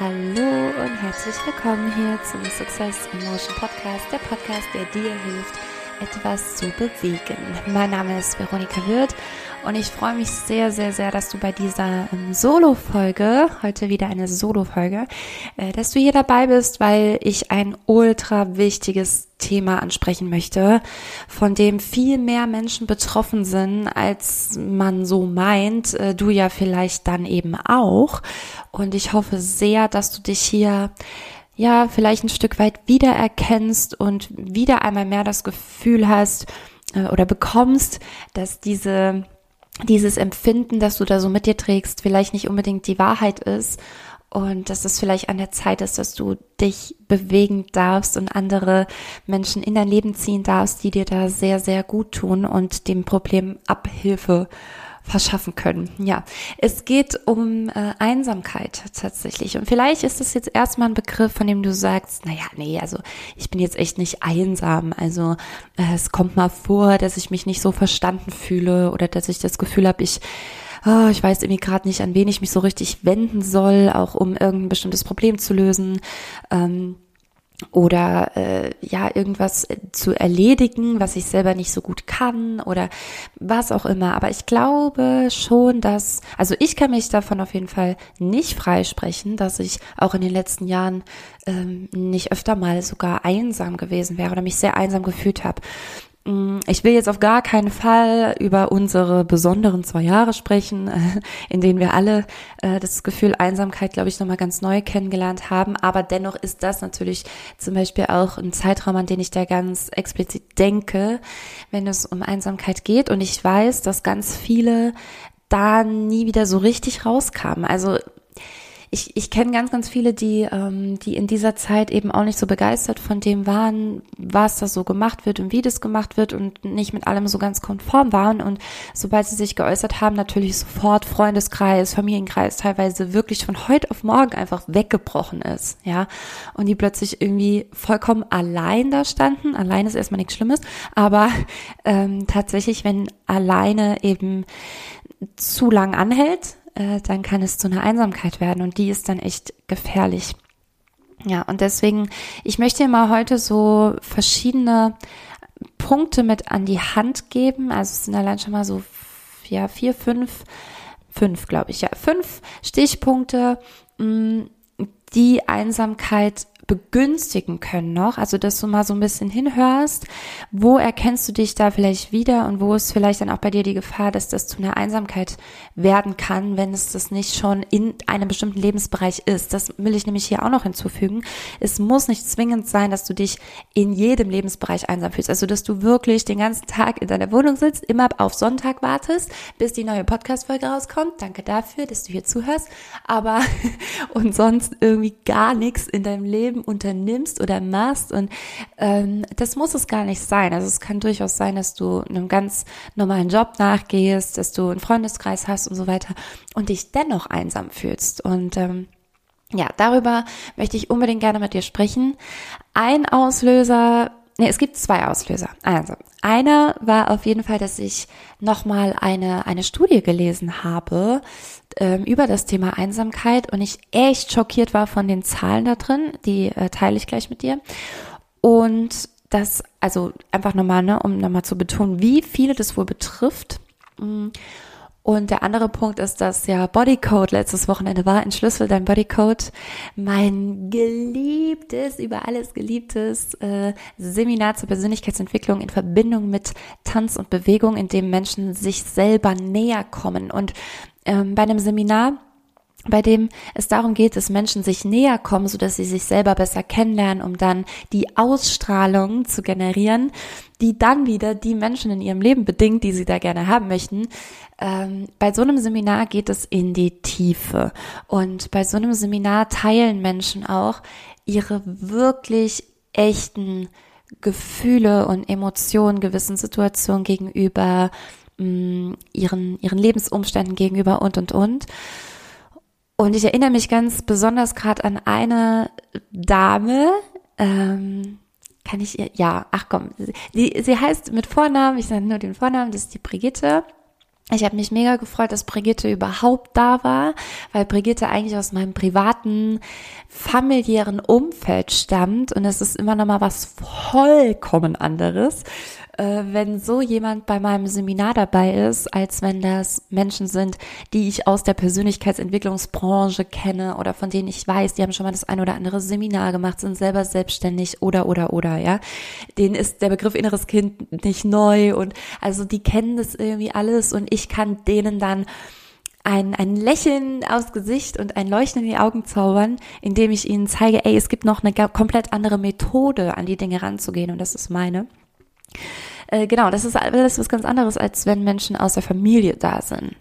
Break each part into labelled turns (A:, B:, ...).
A: Hallo und herzlich willkommen hier zum Success Emotion Podcast, der Podcast, der dir hilft, etwas zu bewegen. Mein Name ist Veronika Wirth und ich freue mich sehr, sehr, sehr, dass du bei dieser ähm, Solo-Folge, heute wieder eine Solo-Folge, äh, dass du hier dabei bist, weil ich ein ultra wichtiges Thema ansprechen möchte, von dem viel mehr Menschen betroffen sind, als man so meint. Äh, du ja vielleicht dann eben auch. Und ich hoffe sehr, dass du dich hier ja vielleicht ein Stück weit wiedererkennst und wieder einmal mehr das Gefühl hast äh, oder bekommst, dass diese dieses Empfinden, das du da so mit dir trägst, vielleicht nicht unbedingt die Wahrheit ist und dass es vielleicht an der Zeit ist, dass du dich bewegen darfst und andere Menschen in dein Leben ziehen darfst, die dir da sehr, sehr gut tun und dem Problem Abhilfe verschaffen können. Ja, es geht um äh, Einsamkeit tatsächlich. Und vielleicht ist das jetzt erstmal ein Begriff, von dem du sagst, naja, nee, also ich bin jetzt echt nicht einsam. Also äh, es kommt mal vor, dass ich mich nicht so verstanden fühle oder dass ich das Gefühl habe, ich oh, ich weiß irgendwie gerade nicht, an wen ich mich so richtig wenden soll, auch um irgendein bestimmtes Problem zu lösen. Ähm, oder äh, ja irgendwas zu erledigen, was ich selber nicht so gut kann oder was auch immer. Aber ich glaube schon, dass also ich kann mich davon auf jeden Fall nicht freisprechen, dass ich auch in den letzten Jahren ähm, nicht öfter mal sogar einsam gewesen wäre oder mich sehr einsam gefühlt habe. Mm, ich will jetzt auf gar keinen Fall über unsere besonderen zwei Jahre sprechen, in denen wir alle äh, das Gefühl Einsamkeit, glaube ich, nochmal ganz neu kennengelernt haben. Aber dennoch ist das natürlich zum Beispiel auch ein Zeitraum, an den ich da ganz explizit denke, wenn es um Einsamkeit geht. Und ich weiß, dass ganz viele da nie wieder so richtig rauskamen. Also ich, ich kenne ganz, ganz viele, die, ähm, die in dieser Zeit eben auch nicht so begeistert von dem waren, was da so gemacht wird und wie das gemacht wird und nicht mit allem so ganz konform waren. Und sobald sie sich geäußert haben, natürlich sofort Freundeskreis, Familienkreis teilweise wirklich von heute auf morgen einfach weggebrochen ist, ja. Und die plötzlich irgendwie vollkommen allein da standen. Allein ist erstmal nichts Schlimmes, aber ähm, tatsächlich, wenn alleine eben zu lang anhält, äh, dann kann es zu einer Einsamkeit werden und die ist dann echt gefährlich. Ja, und deswegen, ich möchte dir mal heute so verschiedene Punkte mit an die Hand geben. Also es sind allein schon mal so, ja, vier, fünf, fünf, glaube ich, ja, fünf Stichpunkte, mm, die Einsamkeit begünstigen können noch. Also, dass du mal so ein bisschen hinhörst, wo erkennst du dich da vielleicht wieder und wo ist vielleicht dann auch bei dir die Gefahr, dass das zu einer Einsamkeit werden kann, wenn es das nicht schon in einem bestimmten Lebensbereich ist. Das will ich nämlich hier auch noch hinzufügen. Es muss nicht zwingend sein, dass du dich in jedem Lebensbereich einsam fühlst. Also, dass du wirklich den ganzen Tag in deiner Wohnung sitzt, immer auf Sonntag wartest, bis die neue Podcast-Folge rauskommt. Danke dafür, dass du hier zuhörst. Aber und sonst irgendwie gar nichts in deinem Leben Leben unternimmst oder machst. Und ähm, das muss es gar nicht sein. Also es kann durchaus sein, dass du einem ganz normalen Job nachgehst, dass du einen Freundeskreis hast und so weiter und dich dennoch einsam fühlst. Und ähm, ja, darüber möchte ich unbedingt gerne mit dir sprechen. Ein Auslöser Nee, es gibt zwei Auslöser. Also, einer war auf jeden Fall, dass ich nochmal eine, eine Studie gelesen habe ähm, über das Thema Einsamkeit und ich echt schockiert war von den Zahlen da drin. Die äh, teile ich gleich mit dir. Und das, also einfach nochmal, ne, um nochmal zu betonen, wie viele das wohl betrifft. Mm. Und der andere Punkt ist, dass ja Bodycode letztes Wochenende war. Entschlüssel dein Bodycode. Mein geliebtes, über alles geliebtes äh, Seminar zur Persönlichkeitsentwicklung in Verbindung mit Tanz und Bewegung, in dem Menschen sich selber näher kommen. Und ähm, bei einem Seminar bei dem es darum geht, dass Menschen sich näher kommen, so dass sie sich selber besser kennenlernen, um dann die Ausstrahlung zu generieren, die dann wieder die Menschen in ihrem Leben bedingt, die sie da gerne haben möchten. Ähm, bei so einem Seminar geht es in die Tiefe und bei so einem Seminar teilen Menschen auch ihre wirklich echten Gefühle und Emotionen gewissen Situationen gegenüber, mh, mm, ihren, ihren Lebensumständen gegenüber und, und, und. Und ich erinnere mich ganz besonders gerade an eine Dame, ähm, kann ich ihr, ja, ach komm, sie, sie heißt mit Vornamen, ich sage nur den Vornamen, das ist die Brigitte. Ich habe mich mega gefreut, dass Brigitte überhaupt da war, weil Brigitte eigentlich aus meinem privaten, familiären Umfeld stammt und es ist immer noch mal was vollkommen anderes, äh, wenn so jemand bei meinem Seminar dabei ist, als wenn das Menschen sind, die ich aus der Persönlichkeitsentwicklungsbranche kenne oder von denen ich weiß, die haben schon mal das ein oder andere Seminar gemacht, sind selber selbstständig oder oder oder, ja. Denen ist der Begriff inneres Kind nicht neu und also die kennen das irgendwie alles und ich kann denen dann ein, ein Lächeln aufs Gesicht und ein Leuchten in die Augen zaubern, indem ich ihnen zeige, ey, es gibt noch eine komplett andere Methode, an die Dinge ranzugehen und das ist meine. Äh, genau, das ist alles was ganz anderes, als wenn Menschen aus der Familie da sind.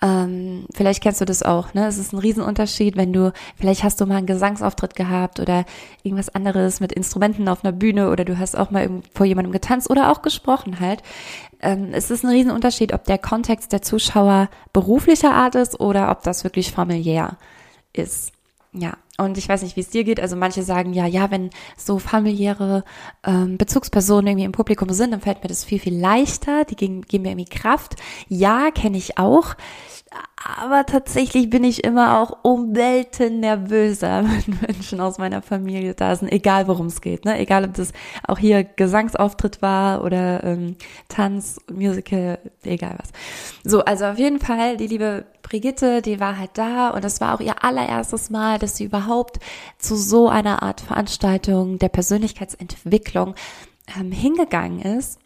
A: Ähm, vielleicht kennst du das auch, ne? Es ist ein Riesenunterschied, wenn du, vielleicht hast du mal einen Gesangsauftritt gehabt oder irgendwas anderes mit Instrumenten auf einer Bühne oder du hast auch mal vor jemandem getanzt oder auch gesprochen halt. Ähm, es ist ein Riesenunterschied, ob der Kontext der Zuschauer beruflicher Art ist oder ob das wirklich familiär ist. Ja, und ich weiß nicht, wie es dir geht. Also manche sagen ja, ja, wenn so familiäre ähm, Bezugspersonen irgendwie im Publikum sind, dann fällt mir das viel, viel leichter. Die geben, geben mir irgendwie Kraft. Ja, kenne ich auch. Aber tatsächlich bin ich immer auch um Welten nervöser, wenn Menschen aus meiner Familie da sind, egal worum es geht. Ne? Egal, ob das auch hier Gesangsauftritt war oder ähm, Tanz, Musical, egal was. So, also auf jeden Fall, die liebe Brigitte, die war halt da und das war auch ihr allererstes Mal, dass sie überhaupt zu so einer Art Veranstaltung der Persönlichkeitsentwicklung ähm, hingegangen ist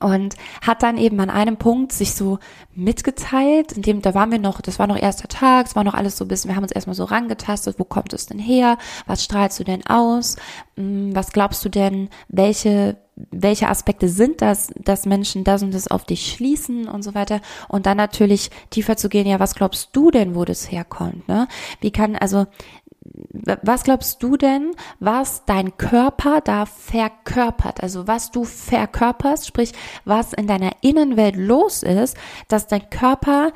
A: und hat dann eben an einem Punkt sich so mitgeteilt, in dem, da waren wir noch, das war noch erster Tag, es war noch alles so ein bisschen, wir haben uns erstmal so rangetastet, wo kommt es denn her, was strahlst du denn aus, hm, was glaubst du denn, welche, welche Aspekte sind das, dass Menschen das und das auf dich schließen und so weiter? Und dann natürlich tiefer zu gehen, ja, was glaubst du denn, wo das herkommt, ne? Wie kann, also, was glaubst du denn, was dein Körper da verkörpert? Also was du verkörperst, sprich, was in deiner Innenwelt los ist, dass dein Körper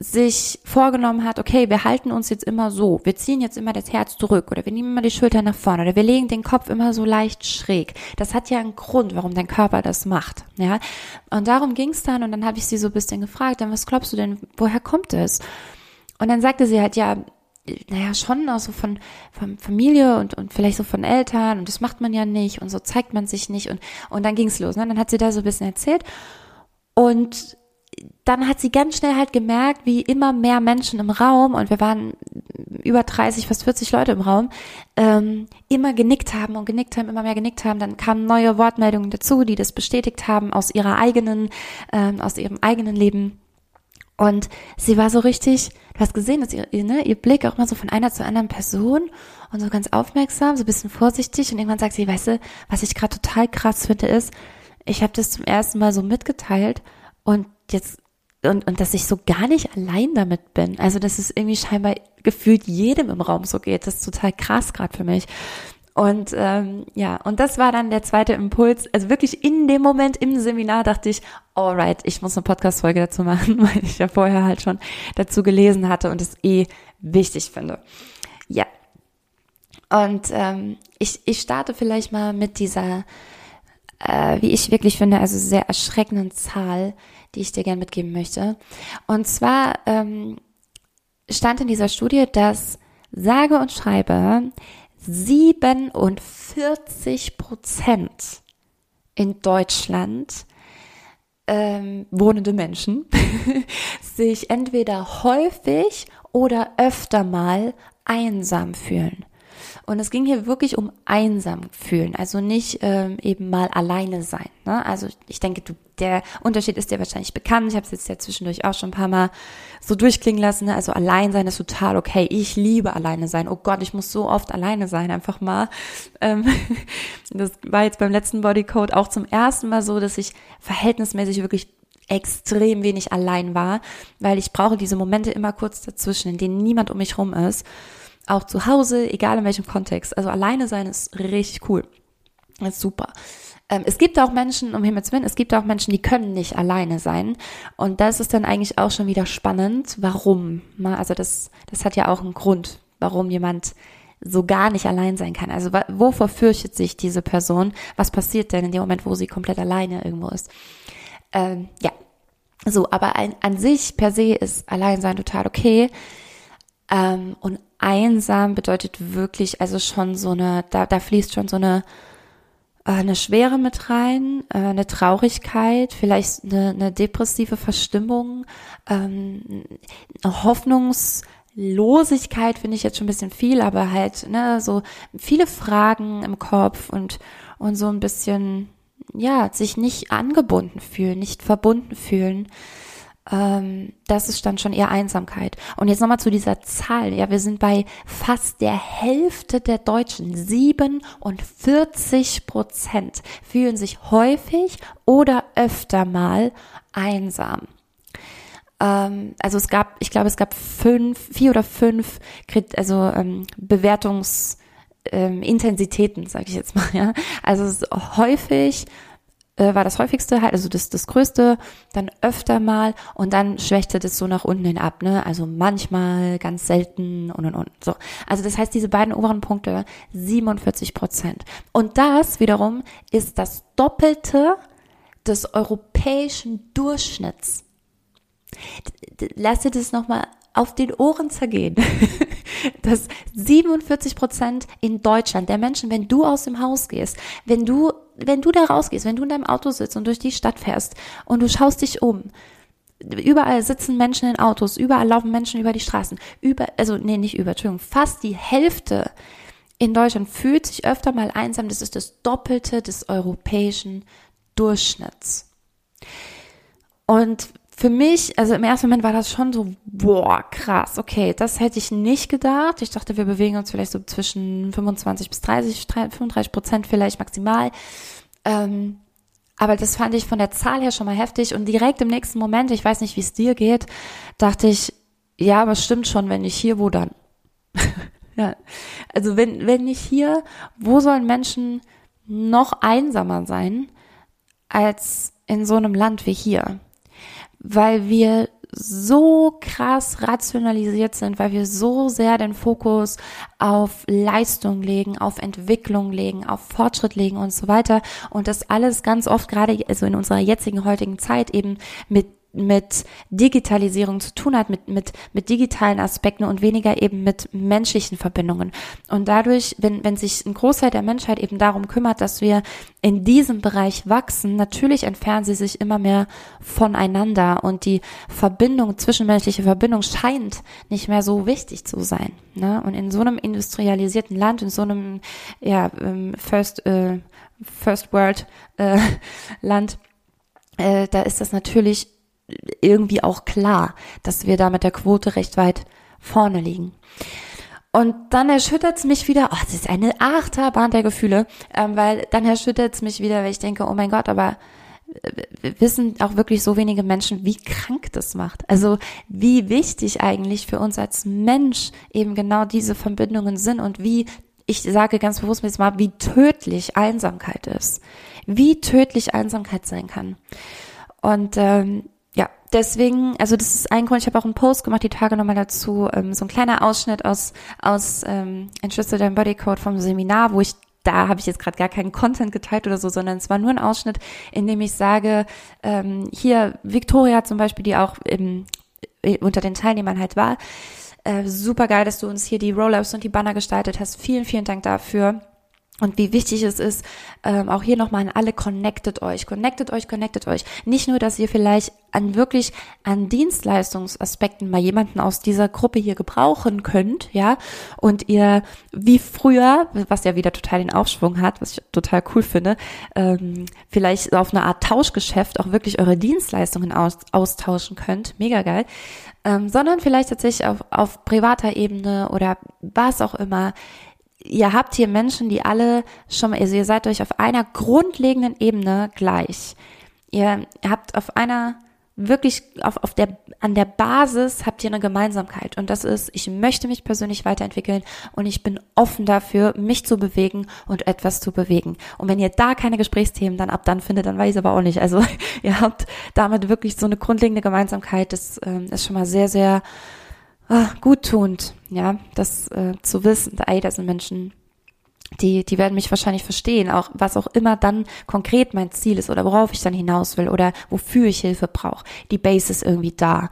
A: sich vorgenommen hat, okay, wir halten uns jetzt immer so, wir ziehen jetzt immer das Herz zurück oder wir nehmen immer die Schulter nach vorne oder wir legen den Kopf immer so leicht schräg. Das hat ja einen Grund, warum dein Körper das macht, ja. Und darum ging es dann und dann habe ich sie so ein bisschen gefragt, dann was glaubst du denn, woher kommt es? Und dann sagte sie halt, ja, naja, schon auch so von, von Familie und, und vielleicht so von Eltern und das macht man ja nicht und so zeigt man sich nicht und, und dann ging's los. Ne? Dann hat sie da so ein bisschen erzählt und dann hat sie ganz schnell halt gemerkt, wie immer mehr Menschen im Raum, und wir waren über 30, fast 40 Leute im Raum, ähm, immer genickt haben und genickt haben, immer mehr genickt haben. Dann kamen neue Wortmeldungen dazu, die das bestätigt haben aus ihrer eigenen, ähm, aus ihrem eigenen Leben. Und sie war so richtig, du hast gesehen, dass ihr, ne, ihr Blick auch mal so von einer zur anderen Person und so ganz aufmerksam, so ein bisschen vorsichtig und irgendwann sagt sie, weißt du, was ich gerade total krass finde, ist, ich habe das zum ersten Mal so mitgeteilt und jetzt und, und dass ich so gar nicht allein damit bin. Also dass es irgendwie scheinbar gefühlt jedem im Raum so geht. Das ist total krass gerade für mich. Und ähm, ja, und das war dann der zweite Impuls. Also wirklich in dem Moment im Seminar dachte ich, alright, ich muss eine Podcast-Folge dazu machen, weil ich ja vorher halt schon dazu gelesen hatte und es eh wichtig finde. Ja. Und ähm, ich, ich starte vielleicht mal mit dieser, äh, wie ich wirklich finde, also sehr erschreckenden Zahl, die ich dir gerne mitgeben möchte. Und zwar ähm, stand in dieser Studie, dass sage und schreibe 47 Prozent in Deutschland ähm, wohnende Menschen sich entweder häufig oder öfter mal einsam fühlen. Und es ging hier wirklich um einsam fühlen, also nicht ähm, eben mal alleine sein. Ne? Also ich denke, du, der Unterschied ist dir wahrscheinlich bekannt. Ich habe es jetzt ja zwischendurch auch schon ein paar Mal so durchklingen lassen. Ne? Also allein sein ist total okay. Ich liebe alleine sein. Oh Gott, ich muss so oft alleine sein, einfach mal. Ähm, das war jetzt beim letzten Bodycode auch zum ersten Mal so, dass ich verhältnismäßig wirklich extrem wenig allein war, weil ich brauche diese Momente immer kurz dazwischen, in denen niemand um mich rum ist auch zu Hause, egal in welchem Kontext. Also alleine sein ist richtig cool. Ist super. Ähm, es gibt auch Menschen, um Himmels Willen, es gibt auch Menschen, die können nicht alleine sein. Und das ist dann eigentlich auch schon wieder spannend. Warum? Also das, das hat ja auch einen Grund, warum jemand so gar nicht allein sein kann. Also wovor fürchtet sich diese Person? Was passiert denn in dem Moment, wo sie komplett alleine irgendwo ist? Ähm, ja, So, aber ein, an sich per se ist Alleinsein total okay. Ähm, und einsam bedeutet wirklich, also schon so eine, da, da fließt schon so eine, äh, eine Schwere mit rein, äh, eine Traurigkeit, vielleicht eine, eine depressive Verstimmung, ähm, eine Hoffnungslosigkeit finde ich jetzt schon ein bisschen viel, aber halt, ne, so viele Fragen im Kopf und, und so ein bisschen, ja, sich nicht angebunden fühlen, nicht verbunden fühlen ähm, das ist dann schon eher Einsamkeit. Und jetzt nochmal zu dieser Zahl. Ja, wir sind bei fast der Hälfte der Deutschen. 47 Prozent fühlen sich häufig oder öfter mal einsam. Ähm, also es gab, ich glaube, es gab fünf, vier oder fünf, also ähm, Bewertungs ähm, sage ich jetzt mal, ja. Also häufig äh, war das häufigste halt, also das, das größte, dann öfter mal und dann schwächte das so nach unten hin ab, ne? Also manchmal, ganz selten und und und. So. Also das heißt, diese beiden oberen Punkte, 47 Prozent. Und das wiederum ist das Doppelte des europäischen Durchschnitts. Lass dir das nochmal auf den Ohren zergehen. dass 47 Prozent in Deutschland der Menschen, wenn du aus dem Haus gehst, wenn du wenn du da rausgehst, wenn du in deinem Auto sitzt und durch die Stadt fährst und du schaust dich um, überall sitzen Menschen in Autos, überall laufen Menschen über die Straßen, über, also, nee, nicht über, Entschuldigung, fast die Hälfte in Deutschland fühlt sich öfter mal einsam. Das ist das Doppelte des europäischen Durchschnitts. Und für mich, also im ersten Moment war das schon so, boah, krass, okay, das hätte ich nicht gedacht. Ich dachte, wir bewegen uns vielleicht so zwischen 25 bis 30, 35 Prozent vielleicht maximal. Ähm, aber das fand ich von der Zahl her schon mal heftig. Und direkt im nächsten Moment, ich weiß nicht, wie es dir geht, dachte ich, ja, aber es stimmt schon, wenn nicht hier, wo dann? ja. Also wenn, wenn nicht hier, wo sollen Menschen noch einsamer sein als in so einem Land wie hier? Weil wir so krass rationalisiert sind, weil wir so sehr den Fokus auf Leistung legen, auf Entwicklung legen, auf Fortschritt legen und so weiter. Und das alles ganz oft gerade, also in unserer jetzigen heutigen Zeit eben mit mit Digitalisierung zu tun hat, mit, mit, mit digitalen Aspekten und weniger eben mit menschlichen Verbindungen. Und dadurch, wenn, wenn sich ein Großteil der Menschheit eben darum kümmert, dass wir in diesem Bereich wachsen, natürlich entfernen sie sich immer mehr voneinander und die Verbindung, zwischenmenschliche Verbindung scheint nicht mehr so wichtig zu sein. Ne? Und in so einem industrialisierten Land, in so einem ja, ähm, First, äh, First World äh, Land, äh, da ist das natürlich irgendwie auch klar, dass wir da mit der Quote recht weit vorne liegen. Und dann erschüttert es mich wieder, oh, das ist eine Achterbahn der Gefühle, ähm, weil dann erschüttert es mich wieder, weil ich denke, oh mein Gott, aber äh, wissen auch wirklich so wenige Menschen, wie krank das macht. Also wie wichtig eigentlich für uns als Mensch eben genau diese Verbindungen sind und wie, ich sage ganz bewusst jetzt mal, wie tödlich Einsamkeit ist. Wie tödlich Einsamkeit sein kann. Und ähm, deswegen, also das ist ein Grund, ich habe auch einen Post gemacht, die Tage nochmal dazu, ähm, so ein kleiner Ausschnitt aus, aus ähm, Entschlüssel dein Bodycode vom Seminar, wo ich da habe ich jetzt gerade gar keinen Content geteilt oder so, sondern es war nur ein Ausschnitt, in dem ich sage, ähm, hier Victoria zum Beispiel, die auch im, äh, unter den Teilnehmern halt war, äh, super geil, dass du uns hier die Rollouts und die Banner gestaltet hast. Vielen, vielen Dank dafür und wie wichtig es ist, ähm, auch hier nochmal an alle, connectet euch, connectet euch, connectet euch. Nicht nur, dass ihr vielleicht an wirklich an Dienstleistungsaspekten mal jemanden aus dieser Gruppe hier gebrauchen könnt, ja, und ihr wie früher, was ja wieder total den Aufschwung hat, was ich total cool finde, ähm, vielleicht auf eine Art Tauschgeschäft auch wirklich eure Dienstleistungen aus, austauschen könnt, mega geil, ähm, sondern vielleicht tatsächlich auf, auf privater Ebene oder was auch immer ihr habt hier Menschen, die alle schon mal, also ihr seid euch auf einer grundlegenden Ebene gleich. Ihr habt auf einer wirklich auf, auf der, an der Basis habt ihr eine Gemeinsamkeit. Und das ist, ich möchte mich persönlich weiterentwickeln und ich bin offen dafür, mich zu bewegen und etwas zu bewegen. Und wenn ihr da keine Gesprächsthemen dann ab dann findet, dann weiß ich aber auch nicht. Also ihr habt damit wirklich so eine grundlegende Gemeinsamkeit. Das ähm, ist schon mal sehr, sehr ah, guttunend, ja, das äh, zu wissen, ey, das sind Menschen, die, die werden mich wahrscheinlich verstehen, auch was auch immer dann konkret mein Ziel ist oder worauf ich dann hinaus will oder wofür ich Hilfe brauche. Die Base ist irgendwie da.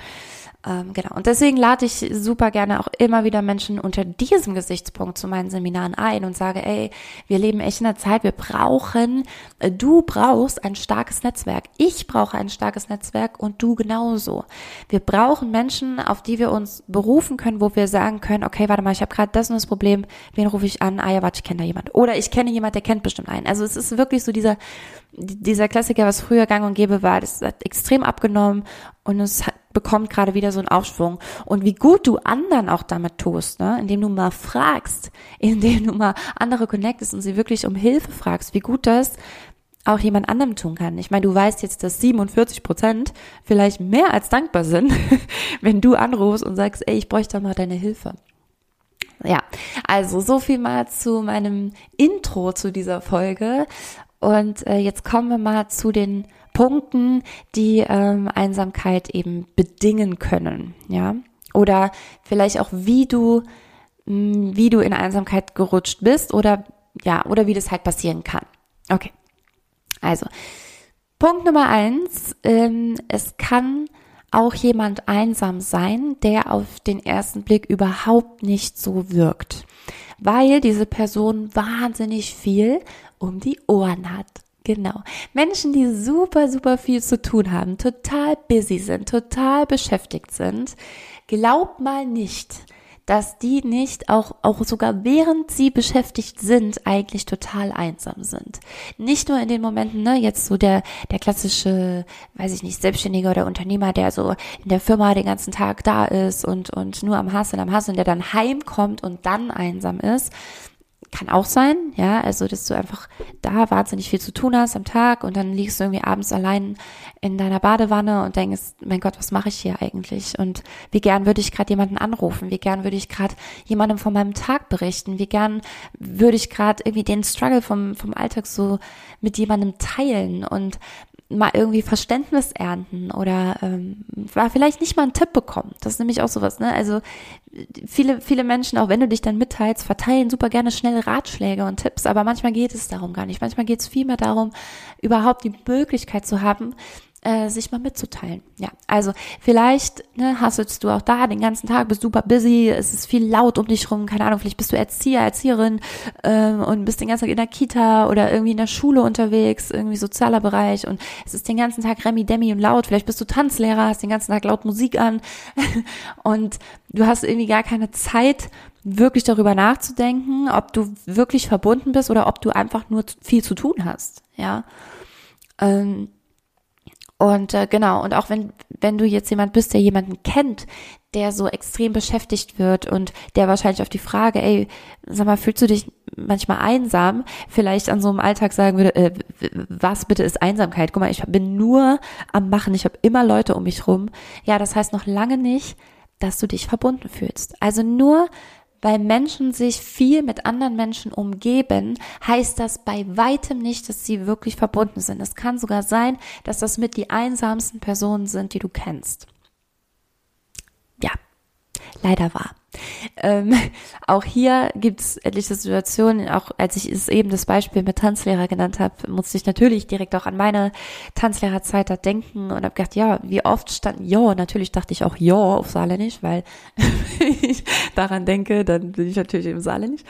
A: Ähm, genau. Und deswegen lade ich super gerne auch immer wieder Menschen unter diesem Gesichtspunkt zu meinen Seminaren ein und sage, ey, wir leben echt in einer Zeit, wir brauchen, äh, du brauchst ein starkes Netzwerk. Ich brauche ein starkes Netzwerk und du genauso. Wir brauchen Menschen, auf die wir uns berufen können, wo wir sagen können, okay, warte mal, ich habe gerade das und das Problem, wen rufe ich an? Ah ja, warte, ich kenne da jemand. Oder ich kenne jemand, der kennt bestimmt einen. Also es ist wirklich so dieser, dieser Klassiker, was früher gang und gäbe war, das hat extrem abgenommen und es hat bekommt gerade wieder so einen Aufschwung. Und wie gut du anderen auch damit tust, ne? indem du mal fragst, indem du mal andere connectest und sie wirklich um Hilfe fragst, wie gut das auch jemand anderem tun kann. Ich meine, du weißt jetzt, dass 47 Prozent vielleicht mehr als dankbar sind, wenn du anrufst und sagst, ey, ich bräuchte mal deine Hilfe. Ja, also so viel mal zu meinem Intro zu dieser Folge. Und äh, jetzt kommen wir mal zu den Punkten, die ähm, Einsamkeit eben bedingen können, ja. Oder vielleicht auch, wie du, mh, hm, wie du in Einsamkeit gerutscht bist oder ja, oder wie das halt passieren kann. Okay. Also, Punkt Nummer eins, ähm, es kann auch jemand einsam sein, der auf den ersten Blick überhaupt nicht so wirkt, weil diese Person wahnsinnig viel um die Ohren hat. Genau. Menschen, die super, super viel zu tun haben, total busy sind, total beschäftigt sind, glaub mal nicht, dass die nicht auch, auch sogar während sie beschäftigt sind, eigentlich total einsam sind. Nicht nur in den Momenten, ne, jetzt so der, der klassische, weiß ich nicht, Selbstständige oder Unternehmer, der so in der Firma den ganzen Tag da ist und, und nur am Hasseln, am Hasseln, der dann heimkommt und dann einsam ist, kann auch sein, ja, also dass du einfach da wahnsinnig viel zu tun hast am Tag und dann liegst du irgendwie abends allein in deiner Badewanne und denkst, mein Gott, was mache ich hier eigentlich? Und wie gern würde ich gerade jemanden anrufen? Wie gern würde ich gerade jemandem von meinem Tag berichten? Wie gern würde ich gerade irgendwie den Struggle vom, vom Alltag so mit jemandem teilen? Und mal irgendwie Verständnis ernten oder ähm, vielleicht nicht mal einen Tipp bekommen. Das ist nämlich auch sowas, ne? Also viele, viele Menschen, auch wenn du dich dann mitteilst, verteilen super gerne schnell Ratschläge und Tipps, aber manchmal geht es darum gar nicht. Manchmal geht es vielmehr darum, überhaupt die Möglichkeit zu haben, äh, sich mal mitzuteilen. Ja, also vielleicht ne, hasselst du auch da den ganzen Tag, bist super busy, es ist viel laut um dich rum, keine Ahnung, vielleicht bist du Erzieher, Erzieherin ähm, und bist den ganzen Tag in der Kita oder irgendwie in der Schule unterwegs, irgendwie sozialer Bereich und es ist den ganzen Tag Remi, Demi und laut, vielleicht bist du Tanzlehrer, hast den ganzen Tag laut Musik an und du hast irgendwie gar keine Zeit, wirklich darüber nachzudenken, ob du wirklich verbunden bist oder ob du einfach nur viel zu tun hast, ja. Ähm, und äh, genau, und auch wenn, wenn du jetzt jemand bist, der jemanden kennt, der so extrem beschäftigt wird und der wahrscheinlich auf die Frage, ey, sag mal, fühlst du dich manchmal einsam, vielleicht an so einem Alltag sagen würde, äh, was bitte ist Einsamkeit? Guck mal, ich bin nur am Machen, ich habe immer Leute um mich rum. Ja, das heißt noch lange nicht, dass du dich verbunden fühlst. Also nur weil Menschen sich viel mit anderen Menschen umgeben, heißt das bei weitem nicht, dass sie wirklich verbunden sind. Es kann sogar sein, dass das mit die einsamsten Personen sind, die du kennst. Ja, leider wahr. Ähm, auch hier gibt es etliche Situationen, auch als ich es eben das Beispiel mit Tanzlehrer genannt habe, musste ich natürlich direkt auch an meine Tanzlehrerzeit da denken und habe gedacht, ja, wie oft stand ja, natürlich dachte ich auch ja auf Saarländisch, weil ich daran denke, dann bin ich natürlich im Saarländisch.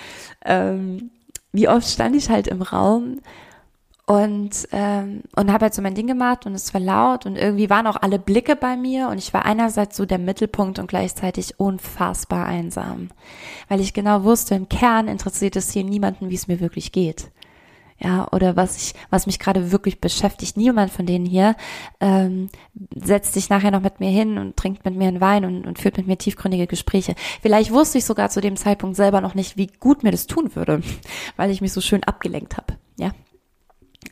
A: Ähm, wie oft stand ich halt im Raum und ähm, und habe halt so mein Ding gemacht und es war laut und irgendwie waren auch alle Blicke bei mir und ich war einerseits so der Mittelpunkt und gleichzeitig unfassbar einsam, weil ich genau wusste, im Kern interessiert es hier niemanden, wie es mir wirklich geht. Ja, oder was ich, was mich gerade wirklich beschäftigt. Niemand von denen hier ähm, setzt sich nachher noch mit mir hin und trinkt mit mir einen Wein und, und führt mit mir tiefgründige Gespräche. Vielleicht wusste ich sogar zu dem Zeitpunkt selber noch nicht, wie gut mir das tun würde, weil ich mich so schön abgelenkt habe.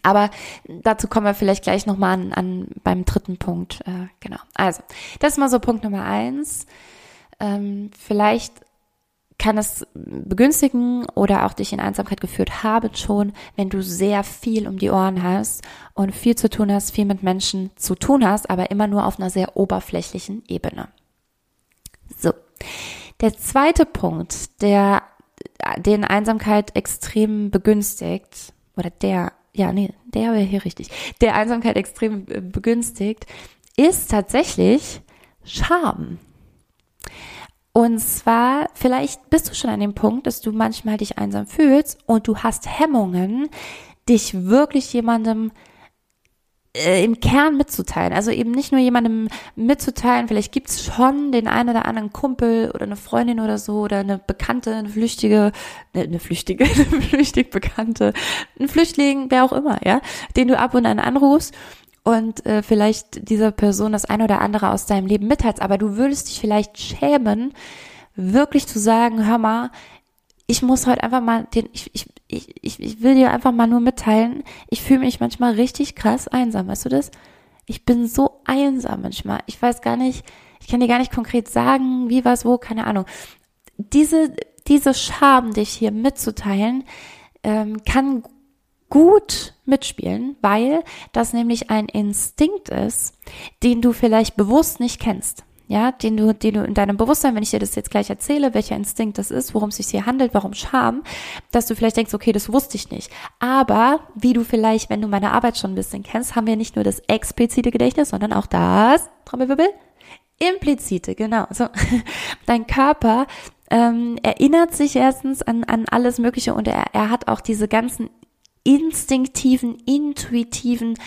A: Aber dazu kommen wir vielleicht gleich nochmal an, an beim dritten Punkt. Äh, genau. Also, das ist mal so Punkt Nummer eins. Ähm, vielleicht kann es begünstigen oder auch dich in Einsamkeit geführt haben schon, wenn du sehr viel um die Ohren hast und viel zu tun hast, viel mit Menschen zu tun hast, aber immer nur auf einer sehr oberflächlichen Ebene. So. Der zweite Punkt, der den Einsamkeit extrem begünstigt, oder der, ja, nee, der wäre hier richtig, der Einsamkeit extrem äh, begünstigt, ist tatsächlich Scham. Und zwar, vielleicht bist du schon an dem Punkt, dass du manchmal dich einsam fühlst und du hast Hemmungen, dich wirklich jemandem äh, im Kern mitzuteilen. Also eben nicht nur jemandem mitzuteilen, vielleicht gibt's schon den einen oder anderen Kumpel oder eine Freundin oder so oder eine Bekannte, eine Flüchtige, ne, eine Flüchtige, eine flüchtig Bekannte, ein Flüchtling, wer auch immer, ja, den du ab und an anrufst und äh, vielleicht dieser Person das ein oder andere aus deinem Leben mitteilst, aber du würdest dich vielleicht schämen, wirklich zu sagen, hör mal, ich muss heute einfach mal den, ich, ich, ich, ich will dir einfach mal nur mitteilen, ich fühle mich manchmal richtig krass einsam, weißt du das? Ich bin so einsam manchmal. Ich weiß gar nicht, ich kann dir gar nicht konkret sagen, wie, was, wo, keine Ahnung. Diese, diese Scham, dich hier mitzuteilen, ähm, kann gut mitspielen, weil das nämlich ein Instinkt ist, den du vielleicht bewusst nicht kennst ja, den du, den du in deinem Bewusstsein, wenn ich dir das jetzt gleich erzähle, welcher Instinkt das ist, worum es sich hier handelt, warum Scham, dass du vielleicht denkst, okay, das wusste ich nicht. Aber wie du vielleicht, wenn du meine Arbeit schon ein bisschen kennst, haben wir nicht nur das explizite Gedächtnis, sondern auch das, Trommelwirbel, implizite, genau. So, dein Körper ähm, erinnert sich erstens an, an alles Mögliche und er, er hat auch diese ganzen instinktiven, intuitiven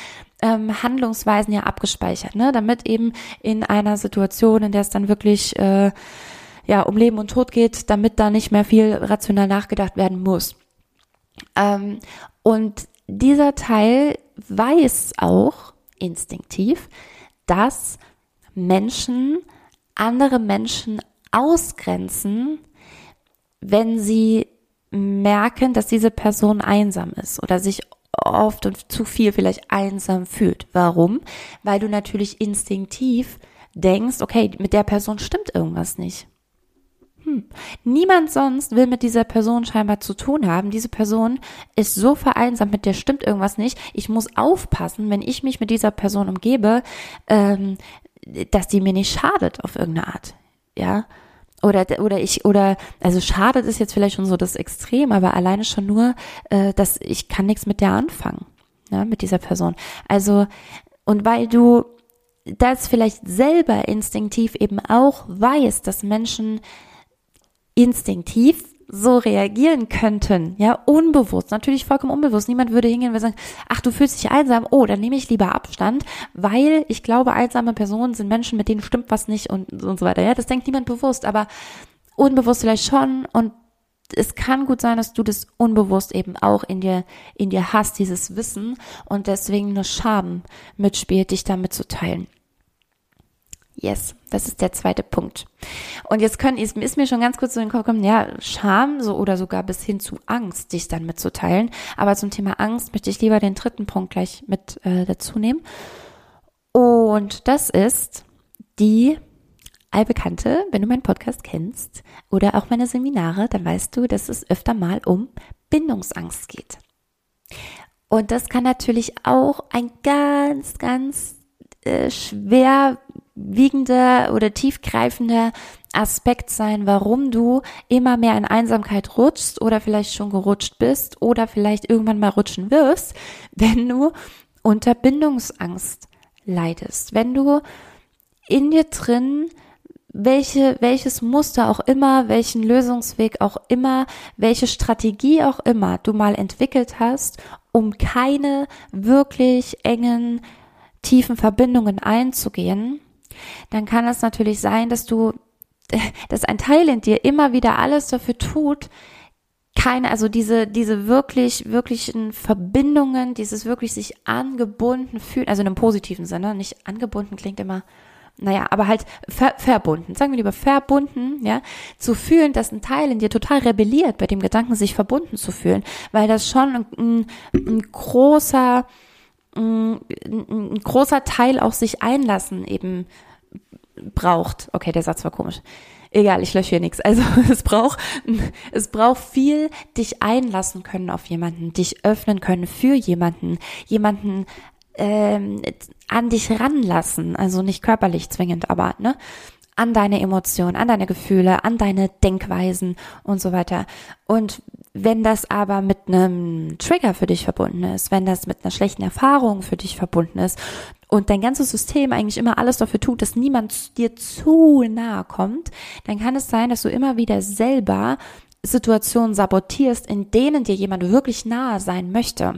A: ähm, Handlungsweisen ja abgespeichert, ne? damit eben in einer Situation, in der es dann wirklich äh, ja um Leben und Tod geht, damit da nicht mehr viel rational nachgedacht werden muss. Ähm, und dieser Teil weiß auch instinktiv, dass Menschen andere Menschen ausgrenzen, wenn sie merken, dass diese Person einsam ist oder sich oft und zu viel vielleicht einsam fühlt. Warum? Weil du natürlich instinktiv denkst, okay, mit der Person stimmt irgendwas nicht. Hm. Niemand sonst will mit dieser Person scheinbar zu tun haben. Diese Person ist so vereinsamt, mit der stimmt irgendwas nicht. Ich muss aufpassen, wenn ich mich mit dieser Person umgebe, ähm, dass die mir nicht schadet auf irgendeine Art. Ja, oder oder ich oder also schadet ist jetzt vielleicht schon so das Extrem, aber alleine schon nur, äh, dass ich kann nichts mit der anfangen, ja, mit dieser Person. Also und weil du das vielleicht selber instinktiv eben auch weißt, dass Menschen instinktiv so reagieren könnten, ja, unbewusst, natürlich vollkommen unbewusst. Niemand würde hingehen und sagen, ach, du fühlst dich einsam, oh, dann nehme ich lieber Abstand, weil ich glaube, einsame Personen sind Menschen, mit denen stimmt was nicht und, und so weiter. Ja, das denkt niemand bewusst, aber unbewusst vielleicht schon und es kann gut sein, dass du das unbewusst eben auch in dir, in dir hast, dieses Wissen und deswegen eine Scham mitspielt, dich damit zu teilen. Yes, das ist der zweite Punkt. Und jetzt können, ist, ist mir schon ganz kurz so in den Kopf gekommen, ja, Scham so oder sogar bis hin zu Angst, dich dann mitzuteilen. Aber zum Thema Angst möchte ich lieber den dritten Punkt gleich mit äh, dazu nehmen. Und das ist die allbekannte, wenn du meinen Podcast kennst oder auch meine Seminare, dann weißt du, dass es öfter mal um Bindungsangst geht. Und das kann natürlich auch ein ganz, ganz äh, schwer wiegender oder tiefgreifender Aspekt sein, warum du immer mehr in Einsamkeit rutschst oder vielleicht schon gerutscht bist oder vielleicht irgendwann mal rutschen wirst, wenn du unter Bindungsangst leidest, wenn du in dir drin welche, welches Muster auch immer, welchen Lösungsweg auch immer, welche Strategie auch immer du mal entwickelt hast, um keine wirklich engen, tiefen Verbindungen einzugehen, dann kann es natürlich sein, dass du, dass ein Teil in dir immer wieder alles dafür tut, keine, also diese, diese wirklich, wirklichen Verbindungen, dieses wirklich sich angebunden fühlen, also in einem positiven Sinne, nicht angebunden klingt immer, naja, aber halt ver, verbunden, sagen wir lieber verbunden, ja, zu fühlen, dass ein Teil in dir total rebelliert bei dem Gedanken, sich verbunden zu fühlen, weil das schon ein, ein, großer, ein, ein großer Teil auch sich einlassen eben braucht. Okay, der Satz war komisch. Egal, ich lösche hier nichts. Also es braucht, es braucht viel dich einlassen können auf jemanden, dich öffnen können für jemanden, jemanden ähm, an dich ranlassen. Also nicht körperlich zwingend, aber ne, an deine Emotionen, an deine Gefühle, an deine Denkweisen und so weiter. Und wenn das aber mit einem Trigger für dich verbunden ist, wenn das mit einer schlechten Erfahrung für dich verbunden ist und dein ganzes System eigentlich immer alles dafür tut, dass niemand dir zu nahe kommt, dann kann es sein, dass du immer wieder selber Situationen sabotierst, in denen dir jemand wirklich nahe sein möchte.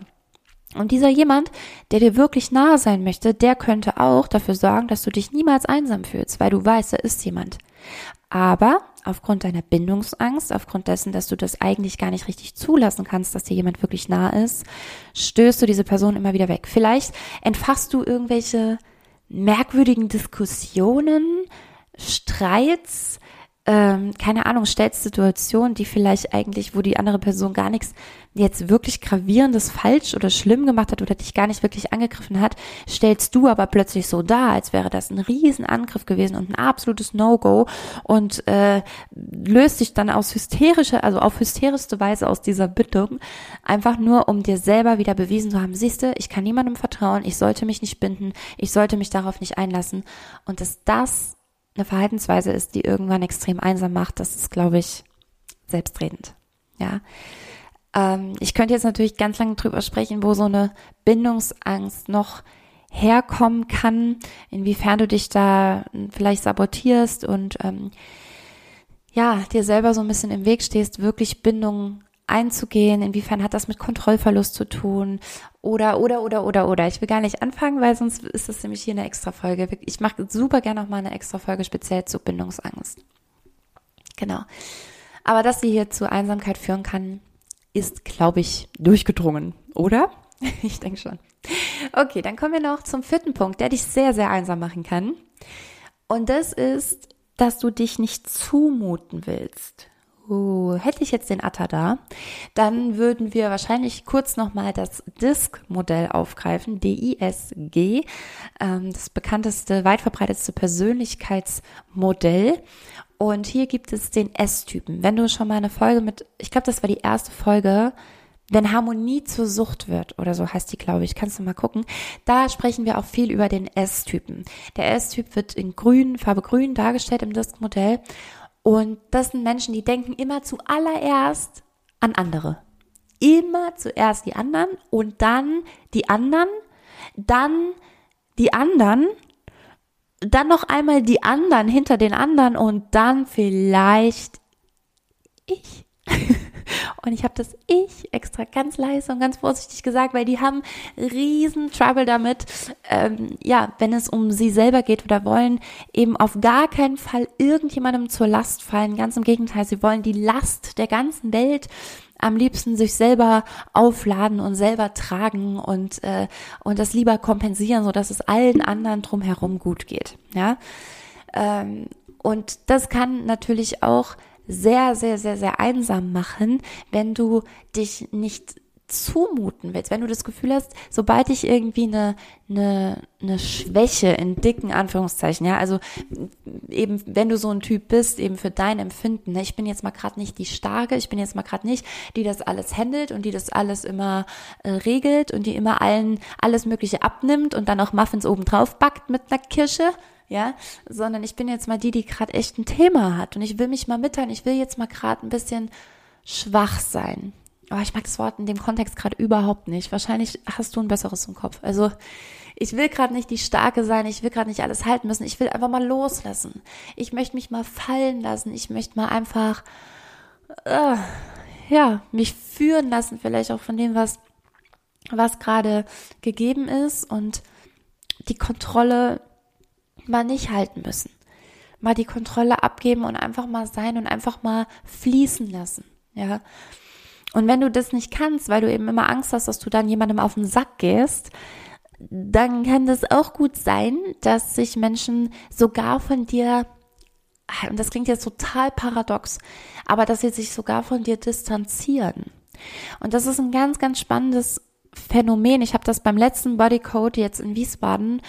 A: Und dieser jemand, der dir wirklich nahe sein möchte, der könnte auch dafür sorgen, dass du dich niemals einsam fühlst, weil du weißt, da ist jemand. Aber aufgrund deiner Bindungsangst, aufgrund dessen, dass du das eigentlich gar nicht richtig zulassen kannst, dass dir jemand wirklich nahe ist, stößt du diese Person immer wieder weg. Vielleicht entfachst du irgendwelche merkwürdigen Diskussionen, Streits, ähm, keine Ahnung, stellst Situationen, die vielleicht eigentlich, wo die andere Person gar nichts jetzt wirklich gravierendes falsch oder schlimm gemacht hat oder dich gar nicht wirklich angegriffen hat, stellst du aber plötzlich so dar, als wäre das ein Riesenangriff gewesen und ein absolutes No-Go und äh, löst dich dann aus hysterischer, also auf hysterischste Weise aus dieser Bindung, einfach nur, um dir selber wieder bewiesen zu haben, siehste, ich kann niemandem vertrauen, ich sollte mich nicht binden, ich sollte mich darauf nicht einlassen. Und dass das eine Verhaltensweise ist, die irgendwann extrem einsam macht, das ist, glaube ich, selbstredend. Ja. Ähm, ich könnte jetzt natürlich ganz lange drüber sprechen, wo so eine Bindungsangst noch herkommen kann, inwiefern du dich da vielleicht sabotierst und ähm, ja, dir selber so ein bisschen im Weg stehst, wirklich Bindungen einzugehen, inwiefern hat das mit Kontrollverlust zu tun oder, oder, oder, oder, oder. Ich will gar nicht anfangen, weil sonst ist das nämlich hier eine extra Folge. Ich mache super gerne noch mal eine extra Folge speziell zu Bindungsangst. Genau. Aber dass sie hier zu Einsamkeit führen kann, ist, glaube ich, durchgedrungen, oder? Ich denke schon. Okay, dann kommen wir noch zum vierten Punkt, der dich sehr, sehr einsam machen kann. Und das ist, dass du dich nicht zumuten willst. Uh, hätte ich jetzt den Atta da, dann würden wir wahrscheinlich kurz nochmal das DISC-Modell aufgreifen, D-I-S-G, ähm, das bekannteste, weit verbreitetste Persönlichkeitsmodell. Und hier gibt es den S-Typen. Wenn du schon mal eine Folge mit, ich glaube, das war die erste Folge, wenn Harmonie zur Sucht wird oder so heißt die, glaube ich, kannst du mal gucken. Da sprechen wir auch viel über den S-Typen. Der S-Typ wird in grün, Farbe grün dargestellt im Disk-Modell und das sind Menschen, die denken immer zuallererst an andere. Immer zuerst die anderen und dann die anderen, dann die anderen, dann noch einmal die anderen hinter den anderen und dann vielleicht ich. Und ich habe das ich extra ganz leise und ganz vorsichtig gesagt, weil die haben riesen Trouble damit, ähm, ja, wenn es um sie selber geht oder wollen eben auf gar keinen Fall irgendjemandem zur Last fallen. Ganz im Gegenteil, sie wollen die Last der ganzen Welt am liebsten sich selber aufladen und selber tragen und äh, und das lieber kompensieren, so dass es allen anderen drumherum gut geht. Ja, ähm, und das kann natürlich auch sehr, sehr, sehr, sehr einsam machen, wenn du dich nicht zumuten willst, wenn du das Gefühl hast, sobald ich irgendwie eine, eine, eine Schwäche in dicken Anführungszeichen, ja, also eben, wenn du so ein Typ bist, eben für dein Empfinden, ne, ich bin jetzt mal gerade nicht die Starke, ich bin jetzt mal gerade nicht, die das alles handelt und die das alles immer äh, regelt und die immer allen alles Mögliche abnimmt und dann auch Muffins obendrauf backt mit einer Kirsche, ja, sondern ich bin jetzt mal die, die gerade echt ein Thema hat und ich will mich mal mitteilen, ich will jetzt mal gerade ein bisschen schwach sein. Aber ich mag das Wort in dem Kontext gerade überhaupt nicht. Wahrscheinlich hast du ein besseres im Kopf. Also ich will gerade nicht die Starke sein, ich will gerade nicht alles halten müssen, ich will einfach mal loslassen. Ich möchte mich mal fallen lassen, ich möchte mal einfach, äh, ja, mich führen lassen, vielleicht auch von dem, was, was gerade gegeben ist und die Kontrolle mal nicht halten müssen. Mal die Kontrolle abgeben und einfach mal sein und einfach mal fließen lassen. Ja. Und wenn du das nicht kannst, weil du eben immer Angst hast, dass du dann jemandem auf den Sack gehst, dann kann das auch gut sein, dass sich Menschen sogar von dir, und das klingt jetzt total paradox, aber dass sie sich sogar von dir distanzieren. Und das ist ein ganz, ganz spannendes Phänomen. Ich habe das beim letzten Bodycode jetzt in Wiesbaden,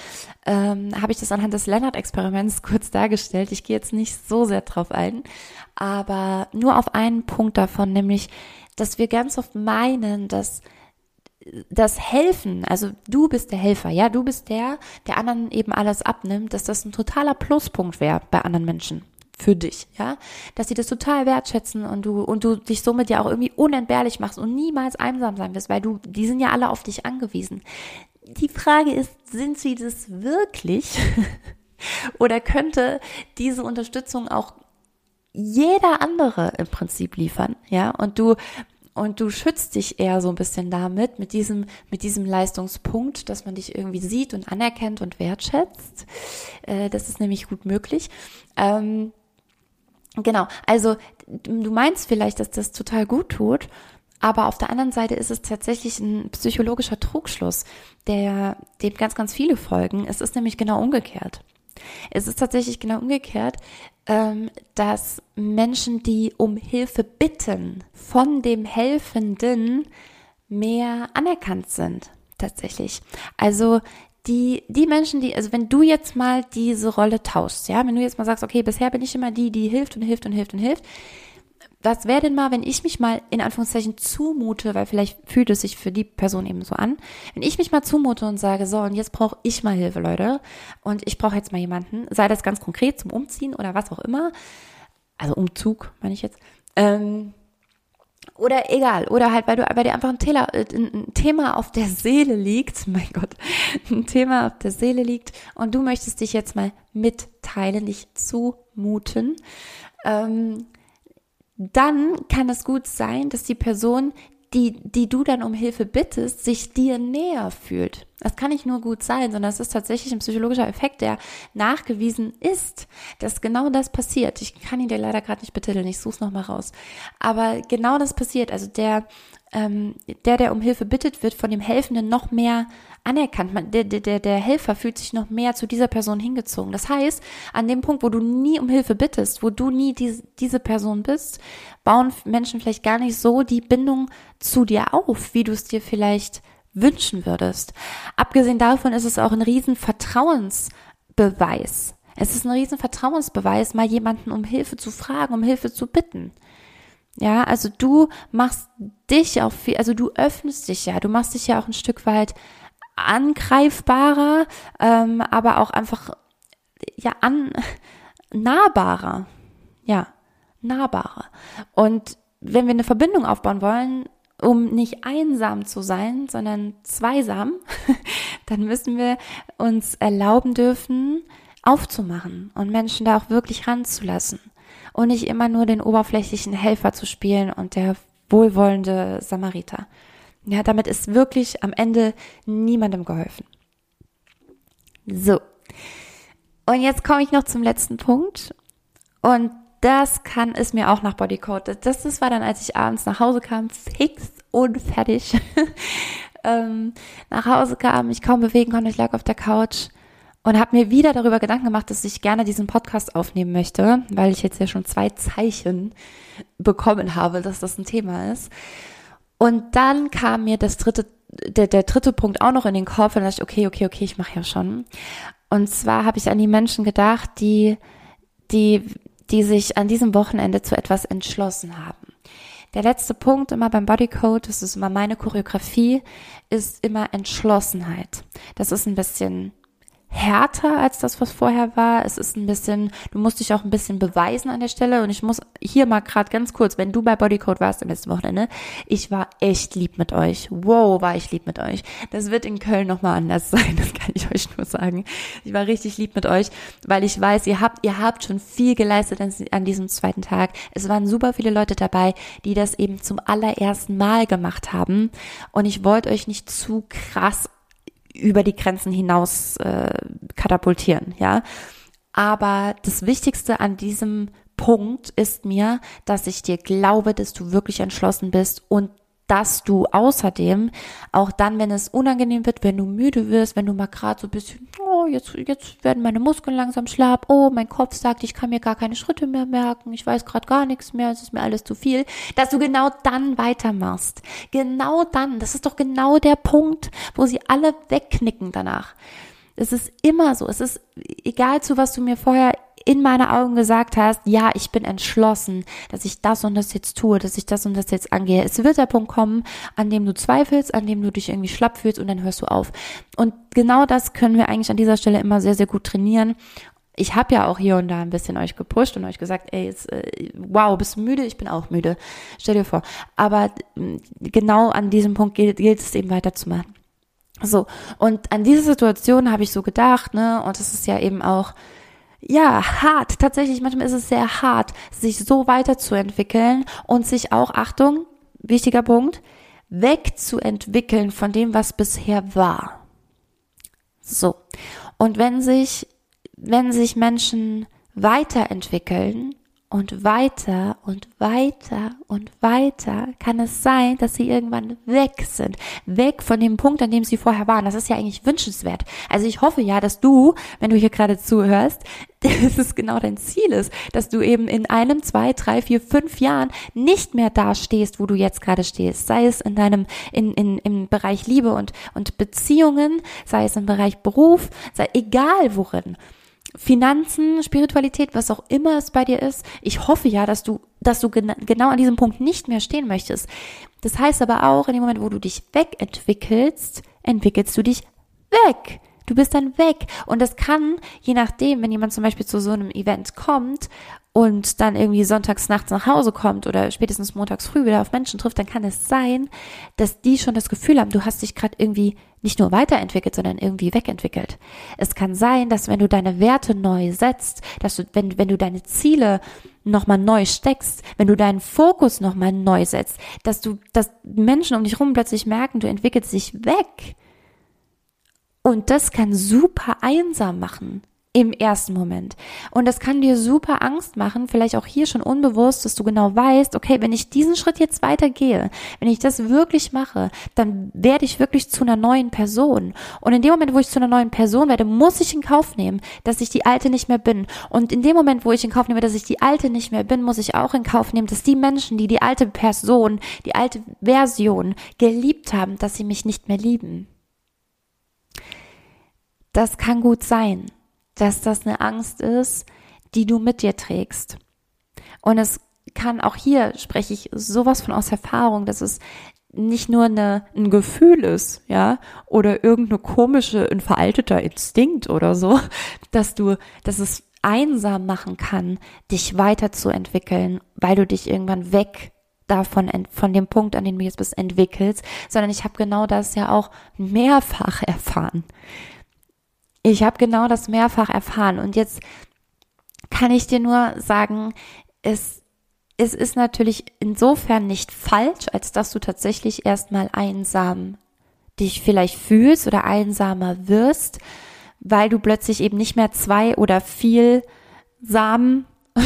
A: ähm, habe ich das anhand des Leonard-Experiments kurz dargestellt. Ich gehe jetzt nicht so sehr drauf ein, aber nur auf einen Punkt davon, nämlich, dass wir ganz oft meinen, dass das Helfen, also du bist der Helfer, ja, du bist der, der anderen eben alles abnimmt, dass das ein totaler Pluspunkt wäre bei anderen Menschen für dich, ja, dass sie das total wertschätzen und du und du dich somit ja auch irgendwie unentbehrlich machst und niemals einsam sein wirst, weil du, die sind ja alle auf dich angewiesen. Die Frage ist, sind sie das wirklich? Oder könnte diese Unterstützung auch jeder andere im Prinzip liefern, ja? Und du und du schützt dich eher so ein bisschen damit, mit diesem, mit diesem Leistungspunkt, dass man dich irgendwie sieht und anerkennt und wertschätzt. Äh, das ist nämlich gut möglich. Ähm, genau, also du meinst vielleicht, dass das total gut tut, aber auf der anderen Seite ist es tatsächlich ein psychologischer Trugschluss, der dem ganz, ganz viele folgen. Es ist nämlich genau umgekehrt. Es ist tatsächlich genau umgekehrt, ähm, dass Menschen, die um Hilfe bitten, von dem Helfenden mehr anerkannt sind. Tatsächlich. Also die, die Menschen, die, also wenn du jetzt mal diese Rolle tauschst, ja, wenn du jetzt mal sagst, okay, bisher bin ich immer die, die hilft und hilft und hilft und hilft, was wäre denn mal, wenn ich mich mal in Anführungszeichen zumute, weil vielleicht fühlt es sich für die Person eben so an, wenn ich mich mal zumute und sage, so, und jetzt brauche ich mal Hilfe, Leute, und ich brauche jetzt mal jemanden, sei das ganz konkret zum Umziehen oder was auch immer, also Umzug, meine ich jetzt, ähm, oder egal, oder halt, weil du bei dir einfach ein, Thema, ein Thema auf der Seele liegt, mein Gott, ein Thema auf der Seele liegt. Und du möchtest dich jetzt mal mitteilen, dich zumuten, ähm, dann kann es gut sein, dass die Person, die, die du dann um Hilfe bittest, sich dir näher fühlt. Das kann nicht nur gut sein, sondern es ist tatsächlich ein psychologischer Effekt, der nachgewiesen ist, dass genau das passiert. Ich kann ihn dir leider gerade nicht betiteln, ich suche es nochmal raus. Aber genau das passiert. Also der, ähm, der, der um Hilfe bittet, wird von dem Helfenden noch mehr anerkannt. Man, der, der, der Helfer fühlt sich noch mehr zu dieser Person hingezogen. Das heißt, an dem Punkt, wo du nie um Hilfe bittest, wo du nie die, diese Person bist, bauen Menschen vielleicht gar nicht so die Bindung zu dir auf, wie du es dir vielleicht wünschen würdest. Abgesehen davon ist es auch ein riesen Vertrauensbeweis. Es ist ein riesen Vertrauensbeweis, mal jemanden um Hilfe zu fragen, um Hilfe zu bitten. Ja, also du machst dich auch viel, also du öffnest dich ja, du machst dich ja auch ein Stück weit angreifbarer, ähm, aber auch einfach ja an nahbarer. Ja, nahbarer. Und wenn wir eine Verbindung aufbauen wollen, um nicht einsam zu sein, sondern zweisam, dann müssen wir uns erlauben dürfen, aufzumachen und Menschen da auch wirklich ranzulassen und nicht immer nur den oberflächlichen Helfer zu spielen und der wohlwollende Samariter. Ja, damit ist wirklich am Ende niemandem geholfen. So. Und jetzt komme ich noch zum letzten Punkt. Und das kann es mir auch nach Bodycode. Das, das war dann, als ich abends nach Hause kam, fix und fertig. ähm, nach Hause kam, ich kaum bewegen konnte, ich lag auf der Couch und habe mir wieder darüber Gedanken gemacht, dass ich gerne diesen Podcast aufnehmen möchte, weil ich jetzt ja schon zwei Zeichen bekommen habe, dass das ein Thema ist. Und dann kam mir das dritte, der, der dritte Punkt auch noch in den Kopf und dachte okay, okay, okay, ich mache ja schon. Und zwar habe ich an die Menschen gedacht, die, die, die sich an diesem Wochenende zu etwas entschlossen haben. Der letzte Punkt immer beim Bodycode, das ist immer meine Choreografie, ist immer Entschlossenheit. Das ist ein bisschen härter als das, was vorher war. Es ist ein bisschen, du musst dich auch ein bisschen beweisen an der Stelle. Und ich muss hier mal gerade ganz kurz, wenn du bei Bodycode warst am letzten Wochenende, ich war echt lieb mit euch. Wow, war ich lieb mit euch. Das wird in Köln nochmal anders sein, das kann ich euch nur sagen. Ich war richtig lieb mit euch, weil ich weiß, ihr habt, ihr habt schon viel geleistet an diesem zweiten Tag. Es waren super viele Leute dabei, die das eben zum allerersten Mal gemacht haben. Und ich wollte euch nicht zu krass über die Grenzen hinaus äh, katapultieren, ja. Aber das Wichtigste an diesem Punkt ist mir, dass ich dir glaube, dass du wirklich entschlossen bist und dass du außerdem auch dann, wenn es unangenehm wird, wenn du müde wirst, wenn du mal gerade so ein bisschen, oh, jetzt, jetzt werden meine Muskeln langsam schlapp, oh, mein Kopf sagt, ich kann mir gar keine Schritte mehr merken, ich weiß gerade gar nichts mehr, es ist mir alles zu viel, dass du genau dann weitermachst. Genau dann, das ist doch genau der Punkt, wo sie alle wegknicken danach. Es ist immer so. Es ist egal zu was du mir vorher in meine Augen gesagt hast, ja, ich bin entschlossen, dass ich das und das jetzt tue, dass ich das und das jetzt angehe. Es wird der Punkt kommen, an dem du zweifelst, an dem du dich irgendwie schlapp fühlst und dann hörst du auf. Und genau das können wir eigentlich an dieser Stelle immer sehr, sehr gut trainieren. Ich habe ja auch hier und da ein bisschen euch gepusht und euch gesagt, ey, jetzt, äh, wow, bist du müde? Ich bin auch müde. Stell dir vor. Aber mm, genau an diesem Punkt gilt, gilt es eben weiterzumachen. So, und an diese Situation habe ich so gedacht, ne, und es ist ja eben auch, ja, hart. Tatsächlich, manchmal ist es sehr hart, sich so weiterzuentwickeln und sich auch, Achtung, wichtiger Punkt, wegzuentwickeln von dem, was bisher war. So. Und wenn sich, wenn sich Menschen weiterentwickeln, und weiter und weiter und weiter kann es sein, dass sie irgendwann weg sind. Weg von dem Punkt, an dem sie vorher waren. Das ist ja eigentlich wünschenswert. Also ich hoffe ja, dass du, wenn du hier gerade zuhörst, dass es genau dein Ziel ist, dass du eben in einem, zwei, drei, vier, fünf Jahren nicht mehr da stehst, wo du jetzt gerade stehst. Sei es in deinem, in, in, im Bereich Liebe und, und Beziehungen, sei es im Bereich Beruf, sei egal worin. Finanzen, Spiritualität, was auch immer es bei dir ist. Ich hoffe ja, dass du, dass du gena genau an diesem Punkt nicht mehr stehen möchtest. Das heißt aber auch, in dem Moment, wo du dich wegentwickelst, entwickelst du dich weg. Du bist dann weg. Und das kann, je nachdem, wenn jemand zum Beispiel zu so einem Event kommt und dann irgendwie sonntags nachts nach Hause kommt oder spätestens montags früh wieder auf Menschen trifft, dann kann es sein, dass die schon das Gefühl haben, du hast dich gerade irgendwie nicht nur weiterentwickelt, sondern irgendwie wegentwickelt. Es kann sein, dass wenn du deine Werte neu setzt, dass du, wenn, wenn du deine Ziele nochmal neu steckst, wenn du deinen Fokus nochmal neu setzt, dass du, dass Menschen um dich herum plötzlich merken, du entwickelst dich weg. Und das kann super einsam machen im ersten Moment. Und das kann dir super Angst machen, vielleicht auch hier schon unbewusst, dass du genau weißt, okay, wenn ich diesen Schritt jetzt weitergehe, wenn ich das wirklich mache, dann werde ich wirklich zu einer neuen Person. Und in dem Moment, wo ich zu einer neuen Person werde, muss ich in Kauf nehmen, dass ich die alte nicht mehr bin. Und in dem Moment, wo ich in Kauf nehme, dass ich die alte nicht mehr bin, muss ich auch in Kauf nehmen, dass die Menschen, die die alte Person, die alte Version geliebt haben, dass sie mich nicht mehr lieben. Das kann gut sein dass das eine Angst ist, die du mit dir trägst. Und es kann auch hier spreche ich sowas von aus Erfahrung, dass es nicht nur eine, ein Gefühl ist, ja, oder irgendeine komische, ein veralteter Instinkt oder so, dass du, dass es einsam machen kann, dich weiterzuentwickeln, weil du dich irgendwann weg davon, von dem Punkt, an dem du jetzt bist, entwickelst, sondern ich habe genau das ja auch mehrfach erfahren. Ich habe genau das mehrfach erfahren und jetzt kann ich dir nur sagen, es, es ist natürlich insofern nicht falsch, als dass du tatsächlich erstmal einsam dich vielleicht fühlst oder einsamer wirst, weil du plötzlich eben nicht mehr zwei oder viel Samen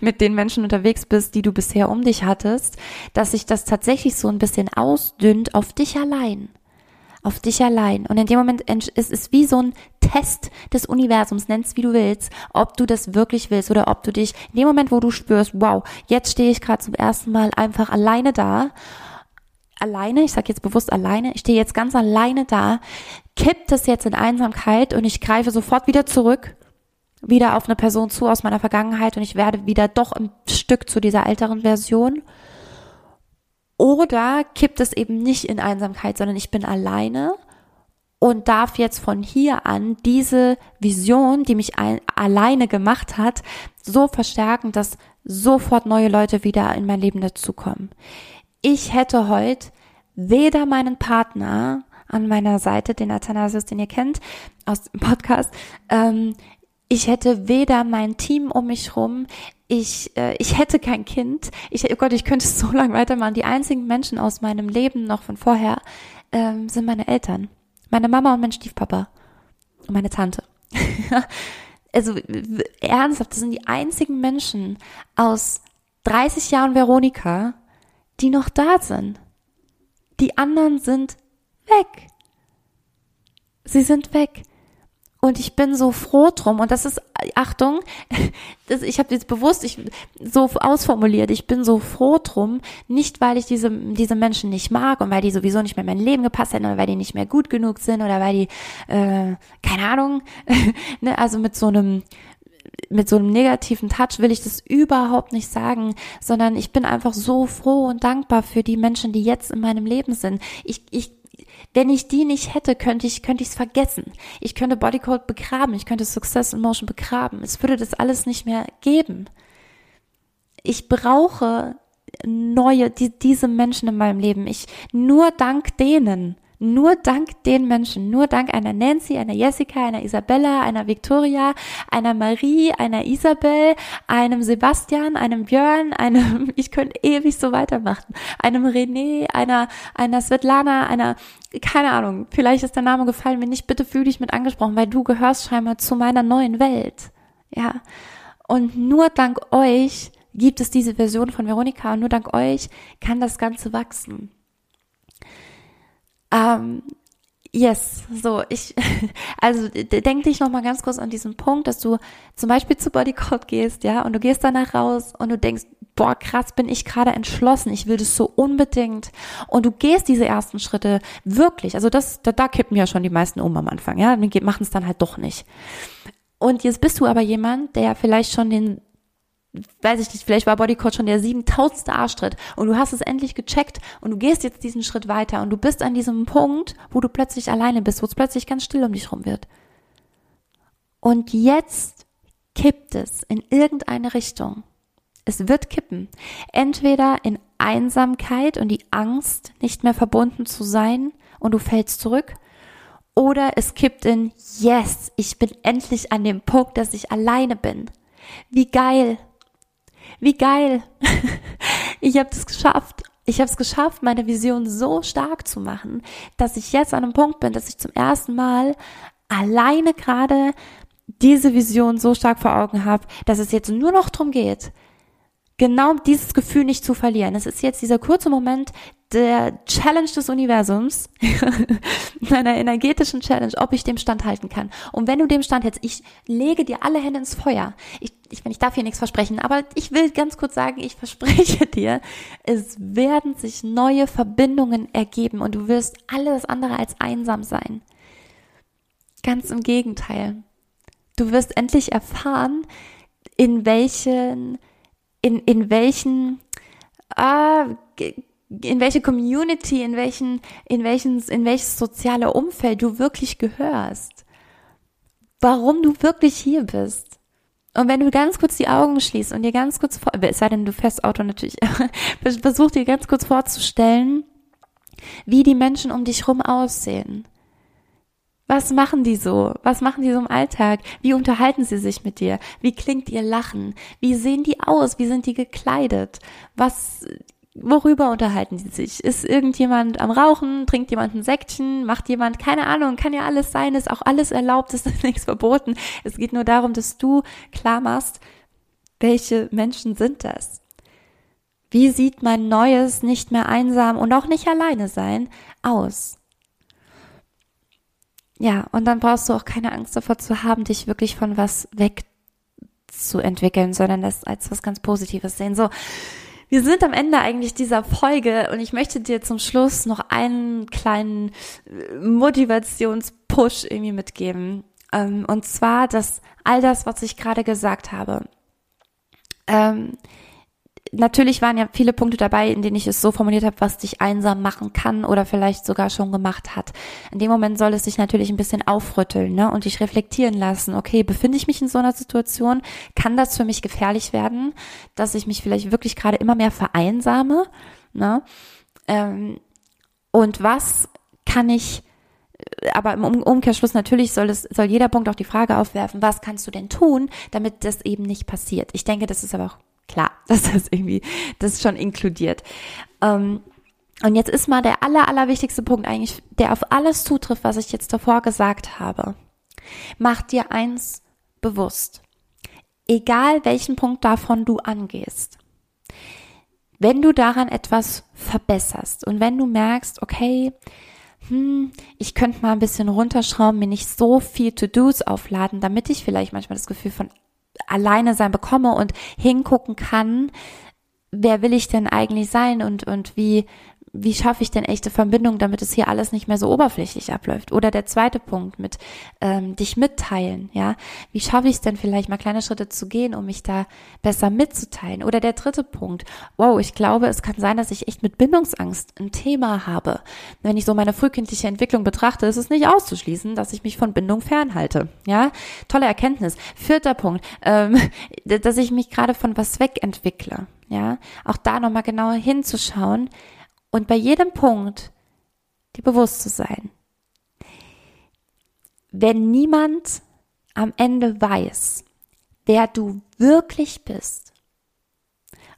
A: mit den Menschen unterwegs bist, die du bisher um dich hattest, dass sich das tatsächlich so ein bisschen ausdünnt auf dich allein auf dich allein. Und in dem Moment ist es wie so ein Test des Universums, nennst wie du willst, ob du das wirklich willst oder ob du dich in dem Moment, wo du spürst, wow, jetzt stehe ich gerade zum ersten Mal einfach alleine da, alleine, ich sage jetzt bewusst alleine, ich stehe jetzt ganz alleine da, kippt es jetzt in Einsamkeit und ich greife sofort wieder zurück, wieder auf eine Person zu aus meiner Vergangenheit und ich werde wieder doch ein Stück zu dieser älteren Version. Oder kippt es eben nicht in Einsamkeit, sondern ich bin alleine und darf jetzt von hier an diese Vision, die mich ein, alleine gemacht hat, so verstärken, dass sofort neue Leute wieder in mein Leben dazukommen. Ich hätte heute weder meinen Partner an meiner Seite, den Athanasius, den ihr kennt aus dem Podcast, ähm, ich hätte weder mein Team um mich rum, ich, äh, ich hätte kein Kind. Ich, oh Gott, ich könnte so lange weitermachen. Die einzigen Menschen aus meinem Leben noch von vorher ähm, sind meine Eltern. Meine Mama und mein Stiefpapa. Und meine Tante. also ernsthaft, das sind die einzigen Menschen aus 30 Jahren Veronika, die noch da sind. Die anderen sind weg. Sie sind weg. Und ich bin so froh drum. Und das ist, Achtung, das, ich habe jetzt bewusst ich, so ausformuliert, ich bin so froh drum, nicht weil ich diese, diese Menschen nicht mag und weil die sowieso nicht mehr in mein Leben gepasst hätten oder weil die nicht mehr gut genug sind oder weil die, äh, keine Ahnung, ne, also mit so einem mit so einem negativen Touch will ich das überhaupt nicht sagen, sondern ich bin einfach so froh und dankbar für die Menschen, die jetzt in meinem Leben sind. Ich, ich, wenn ich die nicht hätte, könnte ich, könnte ich es vergessen. Ich könnte Bodycode begraben, ich könnte Success in Motion begraben. Es würde das alles nicht mehr geben. Ich brauche neue, die, diese Menschen in meinem Leben. Ich, nur dank denen nur dank den Menschen, nur dank einer Nancy, einer Jessica, einer Isabella, einer Victoria, einer Marie, einer Isabel, einem Sebastian, einem Björn, einem, ich könnte ewig so weitermachen, einem René, einer, einer Svetlana, einer, keine Ahnung, vielleicht ist der Name gefallen, wenn nicht, bitte fühl dich mit angesprochen, weil du gehörst scheinbar zu meiner neuen Welt. Ja. Und nur dank euch gibt es diese Version von Veronika und nur dank euch kann das Ganze wachsen. Ähm, Yes, so ich, also denk dich noch mal ganz kurz an diesen Punkt, dass du zum Beispiel zu Bodycode gehst, ja, und du gehst danach raus und du denkst, boah, krass, bin ich gerade entschlossen, ich will das so unbedingt. Und du gehst diese ersten Schritte wirklich, also das, da, da kippen ja schon die meisten um am Anfang, ja, machen es dann halt doch nicht. Und jetzt bist du aber jemand, der vielleicht schon den weiß ich nicht, vielleicht war Bodycode schon der 7000. Arschtritt und du hast es endlich gecheckt und du gehst jetzt diesen Schritt weiter und du bist an diesem Punkt, wo du plötzlich alleine bist, wo es plötzlich ganz still um dich rum wird. Und jetzt kippt es in irgendeine Richtung. Es wird kippen. Entweder in Einsamkeit und die Angst, nicht mehr verbunden zu sein und du fällst zurück, oder es kippt in Yes, ich bin endlich an dem Punkt, dass ich alleine bin. Wie geil. Wie geil. ich habe das geschafft. Ich habe es geschafft, meine Vision so stark zu machen, dass ich jetzt an einem Punkt bin, dass ich zum ersten Mal alleine gerade diese Vision so stark vor Augen habe, dass es jetzt nur noch darum geht, genau dieses Gefühl nicht zu verlieren. Es ist jetzt dieser kurze Moment der Challenge des Universums, meiner energetischen Challenge, ob ich dem standhalten kann. Und wenn du dem standhältst, ich lege dir alle Hände ins Feuer. Ich, ich, ich darf hier nichts versprechen, aber ich will ganz kurz sagen, ich verspreche dir, es werden sich neue Verbindungen ergeben und du wirst alles andere als einsam sein. Ganz im Gegenteil. Du wirst endlich erfahren, in welchen in, in welchen, ah, in welche Community, in welchen, in welchen, in welches soziale Umfeld du wirklich gehörst. Warum du wirklich hier bist. Und wenn du ganz kurz die Augen schließt und dir ganz kurz vor, es sei denn, du fährst Auto natürlich, versuch dir ganz kurz vorzustellen, wie die Menschen um dich rum aussehen. Was machen die so? Was machen die so im Alltag? Wie unterhalten sie sich mit dir? Wie klingt ihr Lachen? Wie sehen die aus? Wie sind die gekleidet? Was, worüber unterhalten sie sich? Ist irgendjemand am Rauchen? Trinkt jemand ein Säckchen? Macht jemand, keine Ahnung, kann ja alles sein, ist auch alles erlaubt, ist nichts verboten. Es geht nur darum, dass du klar machst, welche Menschen sind das? Wie sieht mein neues, nicht mehr einsam und auch nicht alleine sein aus? Ja, und dann brauchst du auch keine Angst davor zu haben, dich wirklich von was wegzuentwickeln, sondern das als was ganz Positives sehen. So, wir sind am Ende eigentlich dieser Folge und ich möchte dir zum Schluss noch einen kleinen äh, Motivationspush irgendwie mitgeben. Ähm, und zwar, dass all das, was ich gerade gesagt habe, ähm, natürlich waren ja viele Punkte dabei, in denen ich es so formuliert habe, was dich einsam machen kann oder vielleicht sogar schon gemacht hat. In dem Moment soll es sich natürlich ein bisschen aufrütteln ne, und dich reflektieren lassen. Okay, befinde ich mich in so einer Situation? Kann das für mich gefährlich werden, dass ich mich vielleicht wirklich gerade immer mehr vereinsame? Ne? Ähm, und was kann ich aber im Umkehrschluss natürlich soll es, soll jeder Punkt auch die Frage aufwerfen, was kannst du denn tun, damit das eben nicht passiert? Ich denke, das ist aber auch klar, dass das irgendwie, das ist schon inkludiert. Ähm, und jetzt ist mal der aller, aller wichtigste Punkt eigentlich, der auf alles zutrifft, was ich jetzt davor gesagt habe. Mach dir eins bewusst. Egal welchen Punkt davon du angehst. Wenn du daran etwas verbesserst und wenn du merkst, okay, hm, ich könnte mal ein bisschen runterschrauben, mir nicht so viel To-Dos aufladen, damit ich vielleicht manchmal das Gefühl von alleine sein bekomme und hingucken kann, wer will ich denn eigentlich sein und, und wie, wie schaffe ich denn echte Verbindung, damit es hier alles nicht mehr so oberflächlich abläuft? Oder der zweite Punkt mit ähm, dich mitteilen, ja, wie schaffe ich es denn vielleicht mal kleine Schritte zu gehen, um mich da besser mitzuteilen? Oder der dritte Punkt, wow, ich glaube, es kann sein, dass ich echt mit Bindungsangst ein Thema habe. Wenn ich so meine frühkindliche Entwicklung betrachte, ist es nicht auszuschließen, dass ich mich von Bindung fernhalte, ja, tolle Erkenntnis. Vierter Punkt, ähm, dass ich mich gerade von was wegentwickle, ja, auch da nochmal genauer hinzuschauen und bei jedem Punkt dir bewusst zu sein. Wenn niemand am Ende weiß, wer du wirklich bist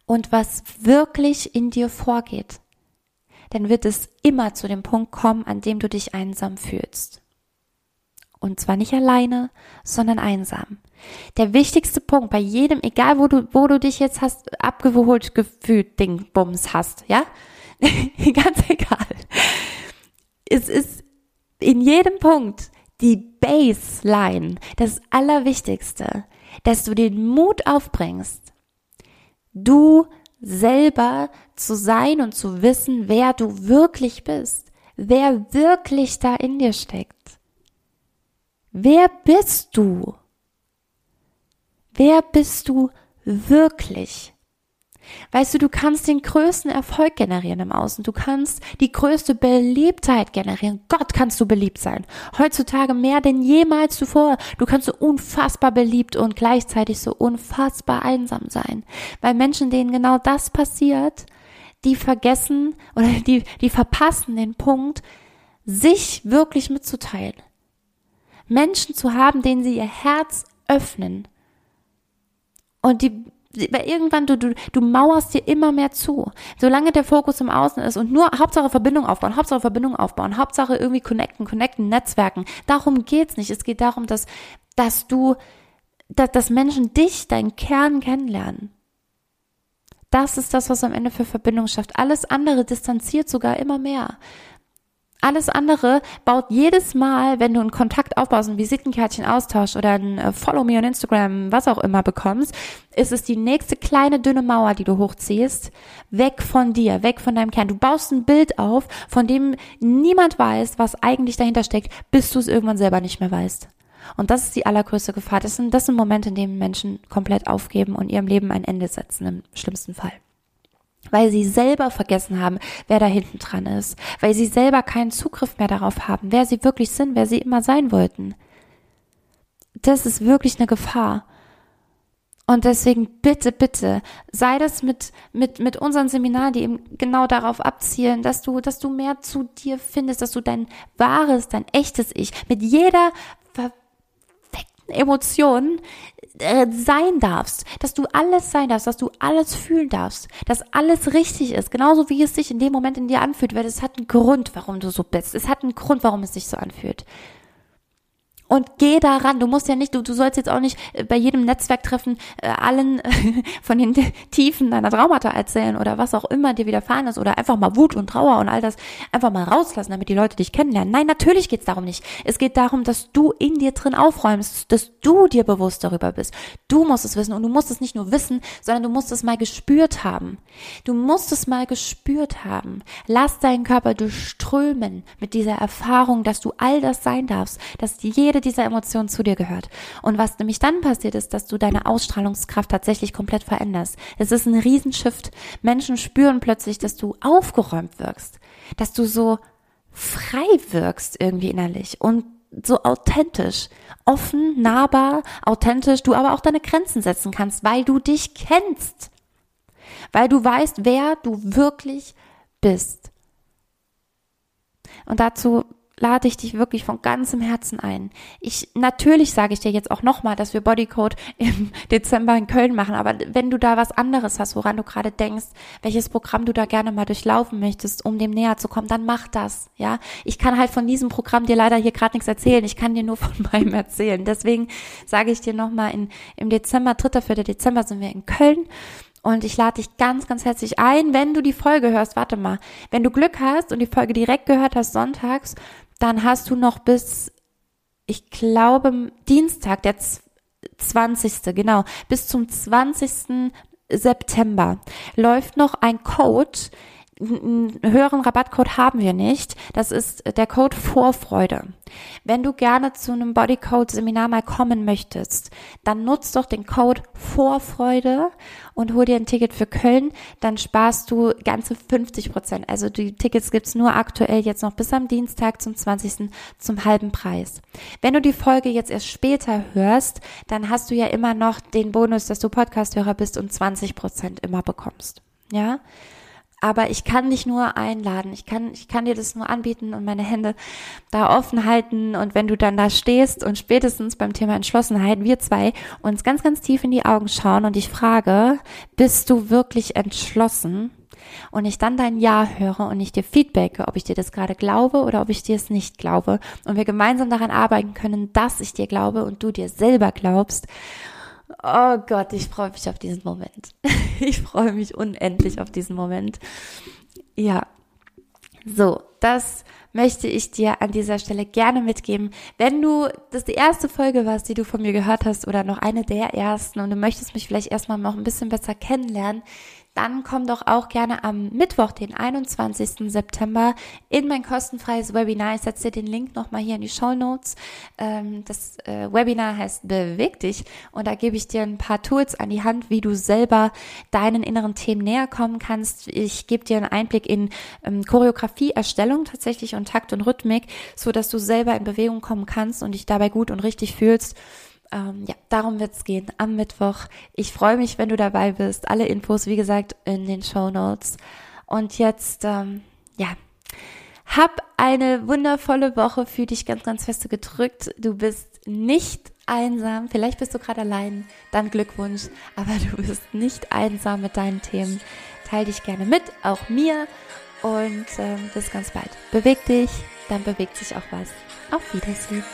A: und was wirklich in dir vorgeht, dann wird es immer zu dem Punkt kommen, an dem du dich einsam fühlst. Und zwar nicht alleine, sondern einsam. Der wichtigste Punkt bei jedem, egal wo du, wo du dich jetzt hast, abgeholt gefühlt, Ding, Bums hast, ja? Ganz egal. Es ist in jedem Punkt die Baseline, das Allerwichtigste, dass du den Mut aufbringst, du selber zu sein und zu wissen, wer du wirklich bist, wer wirklich da in dir steckt. Wer bist du? Wer bist du wirklich? Weißt du, du kannst den größten Erfolg generieren im Außen. Du kannst die größte Beliebtheit generieren. Gott kannst du beliebt sein. Heutzutage mehr denn jemals zuvor. Du kannst so unfassbar beliebt und gleichzeitig so unfassbar einsam sein. Weil Menschen, denen genau das passiert, die vergessen oder die, die verpassen den Punkt, sich wirklich mitzuteilen. Menschen zu haben, denen sie ihr Herz öffnen und die weil irgendwann du, du, du mauerst dir immer mehr zu. Solange der Fokus im Außen ist und nur Hauptsache Verbindung aufbauen, Hauptsache Verbindung aufbauen, Hauptsache irgendwie connecten, connecten, Netzwerken. Darum geht's nicht. Es geht darum, dass, dass du, dass, dass Menschen dich, deinen Kern kennenlernen. Das ist das, was am Ende für Verbindung schafft. Alles andere distanziert sogar immer mehr. Alles andere baut jedes Mal, wenn du einen Kontakt aufbaust, ein Visitenkärtchen austauschst oder ein äh, Follow me on Instagram, was auch immer bekommst, ist es die nächste kleine dünne Mauer, die du hochziehst, weg von dir, weg von deinem Kern. Du baust ein Bild auf, von dem niemand weiß, was eigentlich dahinter steckt, bis du es irgendwann selber nicht mehr weißt. Und das ist die allergrößte Gefahr. Das sind, das sind Momente, in denen Menschen komplett aufgeben und ihrem Leben ein Ende setzen, im schlimmsten Fall weil sie selber vergessen haben, wer da hinten dran ist, weil sie selber keinen Zugriff mehr darauf haben, wer sie wirklich sind, wer sie immer sein wollten. Das ist wirklich eine Gefahr. Und deswegen bitte, bitte, sei das mit, mit, mit unseren Seminaren, die eben genau darauf abzielen, dass du, dass du mehr zu dir findest, dass du dein wahres, dein echtes Ich mit jeder verfickten Emotion äh, sein darfst, dass du alles sein darfst, dass du alles fühlen darfst, dass alles richtig ist, genauso wie es sich in dem Moment in dir anfühlt, weil es hat einen Grund, warum du so bist. Es hat einen Grund, warum es sich so anfühlt und geh daran. Du musst ja nicht, du, du sollst jetzt auch nicht äh, bei jedem Netzwerktreffen äh, allen von den Tiefen deiner Traumata erzählen oder was auch immer dir widerfahren ist oder einfach mal Wut und Trauer und all das einfach mal rauslassen, damit die Leute dich kennenlernen. Nein, natürlich geht's darum nicht. Es geht darum, dass du in dir drin aufräumst, dass du dir bewusst darüber bist. Du musst es wissen und du musst es nicht nur wissen, sondern du musst es mal gespürt haben. Du musst es mal gespürt haben. Lass deinen Körper durchströmen mit dieser Erfahrung, dass du all das sein darfst, dass jede dieser Emotionen zu dir gehört. Und was nämlich dann passiert ist, dass du deine Ausstrahlungskraft tatsächlich komplett veränderst. Es ist ein Riesenshift. Menschen spüren plötzlich, dass du aufgeräumt wirkst, dass du so frei wirkst irgendwie innerlich und so authentisch, offen, nahbar, authentisch, du aber auch deine Grenzen setzen kannst, weil du dich kennst, weil du weißt, wer du wirklich bist. Und dazu lade ich dich wirklich von ganzem Herzen ein. Ich natürlich sage ich dir jetzt auch nochmal, dass wir Bodycode im Dezember in Köln machen, aber wenn du da was anderes hast, woran du gerade denkst, welches Programm du da gerne mal durchlaufen möchtest, um dem näher zu kommen, dann mach das, ja? Ich kann halt von diesem Programm dir leider hier gerade nichts erzählen. Ich kann dir nur von meinem erzählen. Deswegen sage ich dir nochmal in im Dezember, 3. 4. Dezember sind wir in Köln. Und ich lade dich ganz, ganz herzlich ein, wenn du die Folge hörst, warte mal, wenn du Glück hast und die Folge direkt gehört hast sonntags dann hast du noch bis, ich glaube, Dienstag, der 20. genau, bis zum 20. September läuft noch ein Code, einen höheren Rabattcode haben wir nicht. Das ist der Code Vorfreude. Wenn du gerne zu einem Bodycode Seminar mal kommen möchtest, dann nutzt doch den Code Vorfreude und hol dir ein Ticket für Köln. Dann sparst du ganze 50 Prozent. Also die Tickets gibt's nur aktuell jetzt noch bis am Dienstag zum 20. zum halben Preis. Wenn du die Folge jetzt erst später hörst, dann hast du ja immer noch den Bonus, dass du Podcasthörer bist und 20 Prozent immer bekommst. Ja? Aber ich kann dich nur einladen. Ich kann, ich kann dir das nur anbieten und meine Hände da offen halten. Und wenn du dann da stehst und spätestens beim Thema Entschlossenheit, wir zwei uns ganz, ganz tief in die Augen schauen und ich frage, bist du wirklich entschlossen? Und ich dann dein Ja höre und ich dir feedbacke, ob ich dir das gerade glaube oder ob ich dir es nicht glaube. Und wir gemeinsam daran arbeiten können, dass ich dir glaube und du dir selber glaubst. Oh Gott, ich freue mich auf diesen Moment. Ich freue mich unendlich auf diesen Moment. Ja. So, das möchte ich dir an dieser Stelle gerne mitgeben. Wenn du das die erste Folge warst, die du von mir gehört hast oder noch eine der ersten und du möchtest mich vielleicht erstmal noch ein bisschen besser kennenlernen, dann komm doch auch gerne am Mittwoch, den 21. September, in mein kostenfreies Webinar. Ich setze dir den Link nochmal hier in die Show Notes. Ähm, das äh, Webinar heißt Beweg dich und da gebe ich dir ein paar Tools an die Hand, wie du selber deinen inneren Themen näher kommen kannst. Ich gebe dir einen Einblick in ähm, Choreografieerstellung tatsächlich und Takt und Rhythmik, so dass du selber in Bewegung kommen kannst und dich dabei gut und richtig fühlst ähm, ja, darum wird's gehen am Mittwoch. Ich freue mich, wenn du dabei bist. Alle Infos, wie gesagt, in den Show Notes. Und jetzt, ähm, ja, hab eine wundervolle Woche. Fühl dich ganz, ganz feste gedrückt. Du bist nicht einsam. Vielleicht bist du gerade allein. Dann Glückwunsch. Aber du bist nicht einsam mit deinen Themen. Teil dich gerne mit, auch mir. Und ähm, bis ganz bald. Beweg dich, dann bewegt sich auch was. Auf Wiedersehen.